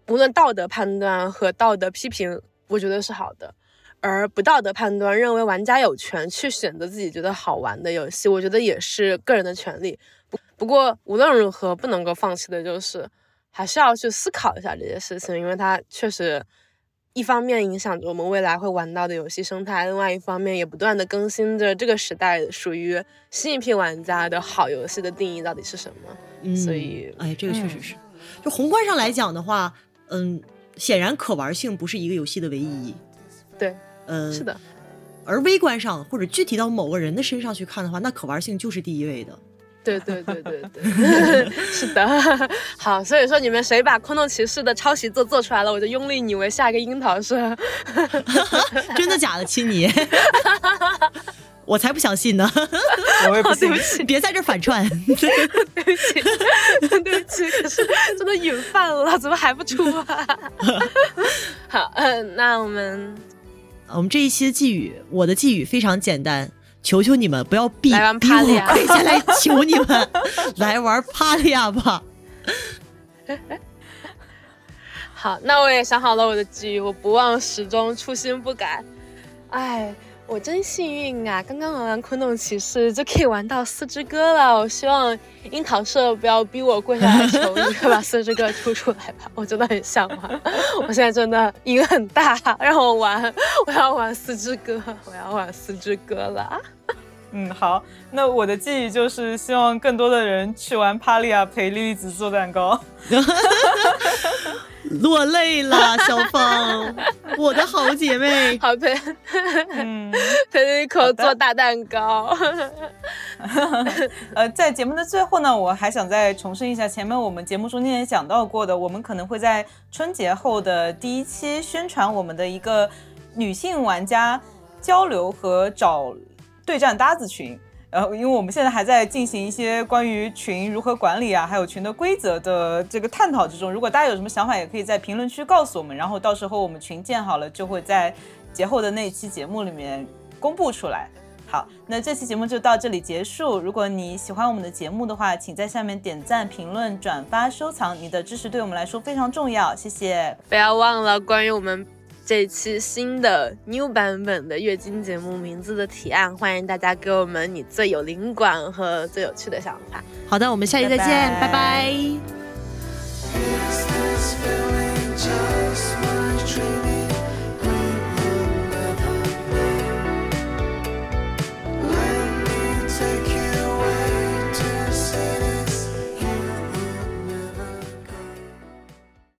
无论道德判断和道德批评，我觉得是好的；而不道德判断认为玩家有权去选择自己觉得好玩的游戏，我觉得也是个人的权利。不不过无论如何，不能够放弃的就是还是要去思考一下这些事情，因为它确实。一方面影响着我们未来会玩到的游戏生态，另外一方面也不断的更新着这个时代属于新一批玩家的好游戏的定义到底是什么。嗯，所以，哎，这个确实是。就宏观上来讲的话，嗯，显然可玩性不是一个游戏的唯一。对，嗯，是的。而微观上或者具体到某个人的身上去看的话，那可玩性就是第一位的。对对对对对，[LAUGHS] 是的，好，所以说你们谁把空洞骑士的抄袭做做出来了，我就拥立你为下一个樱桃社。[LAUGHS] 真的假的，亲你？[LAUGHS] 我才不相信呢！我也不信，别在这反串。对不起，对不起，可是真的瘾犯了，怎么还不出啊？好，嗯，那我们我们这一期的寄语，我的寄语非常简单。求求你们不要逼逼我跪下来，求你们 [LAUGHS] 来玩帕利亚吧。[LAUGHS] 好，那我也想好了我的机遇，我不忘始终，初心不改。哎。我真幸运啊！刚刚玩完《昆洞骑士》就可以玩到四之歌了。我希望樱桃社不要逼我跪下来求你，快把四之歌出出来吧！[LAUGHS] 我真的很想玩，[LAUGHS] 我现在真的瘾很大，让我玩，我要玩四之歌，我要玩四之歌了。嗯，好，那我的寄语就是希望更多的人去玩帕利亚陪莉莉子做蛋糕。[LAUGHS] 落泪了，小芳，我的好姐妹，[LAUGHS] 好陪，嗯，陪你口做大蛋糕。[LAUGHS] 呃，在节目的最后呢，我还想再重申一下前面我们节目中间也讲到过的，我们可能会在春节后的第一期宣传我们的一个女性玩家交流和找对战搭子群。然后，因为我们现在还在进行一些关于群如何管理啊，还有群的规则的这个探讨之中。如果大家有什么想法，也可以在评论区告诉我们。然后到时候我们群建好了，就会在节后的那一期节目里面公布出来。好，那这期节目就到这里结束。如果你喜欢我们的节目的话，请在下面点赞、评论、转发、收藏，你的支持对我们来说非常重要，谢谢。不要忘了关于我们。这一期新的 new 版本的月经节目名字的提案，欢迎大家给我们你最有灵感和最有趣的想法。好的，我们下期再见，拜拜。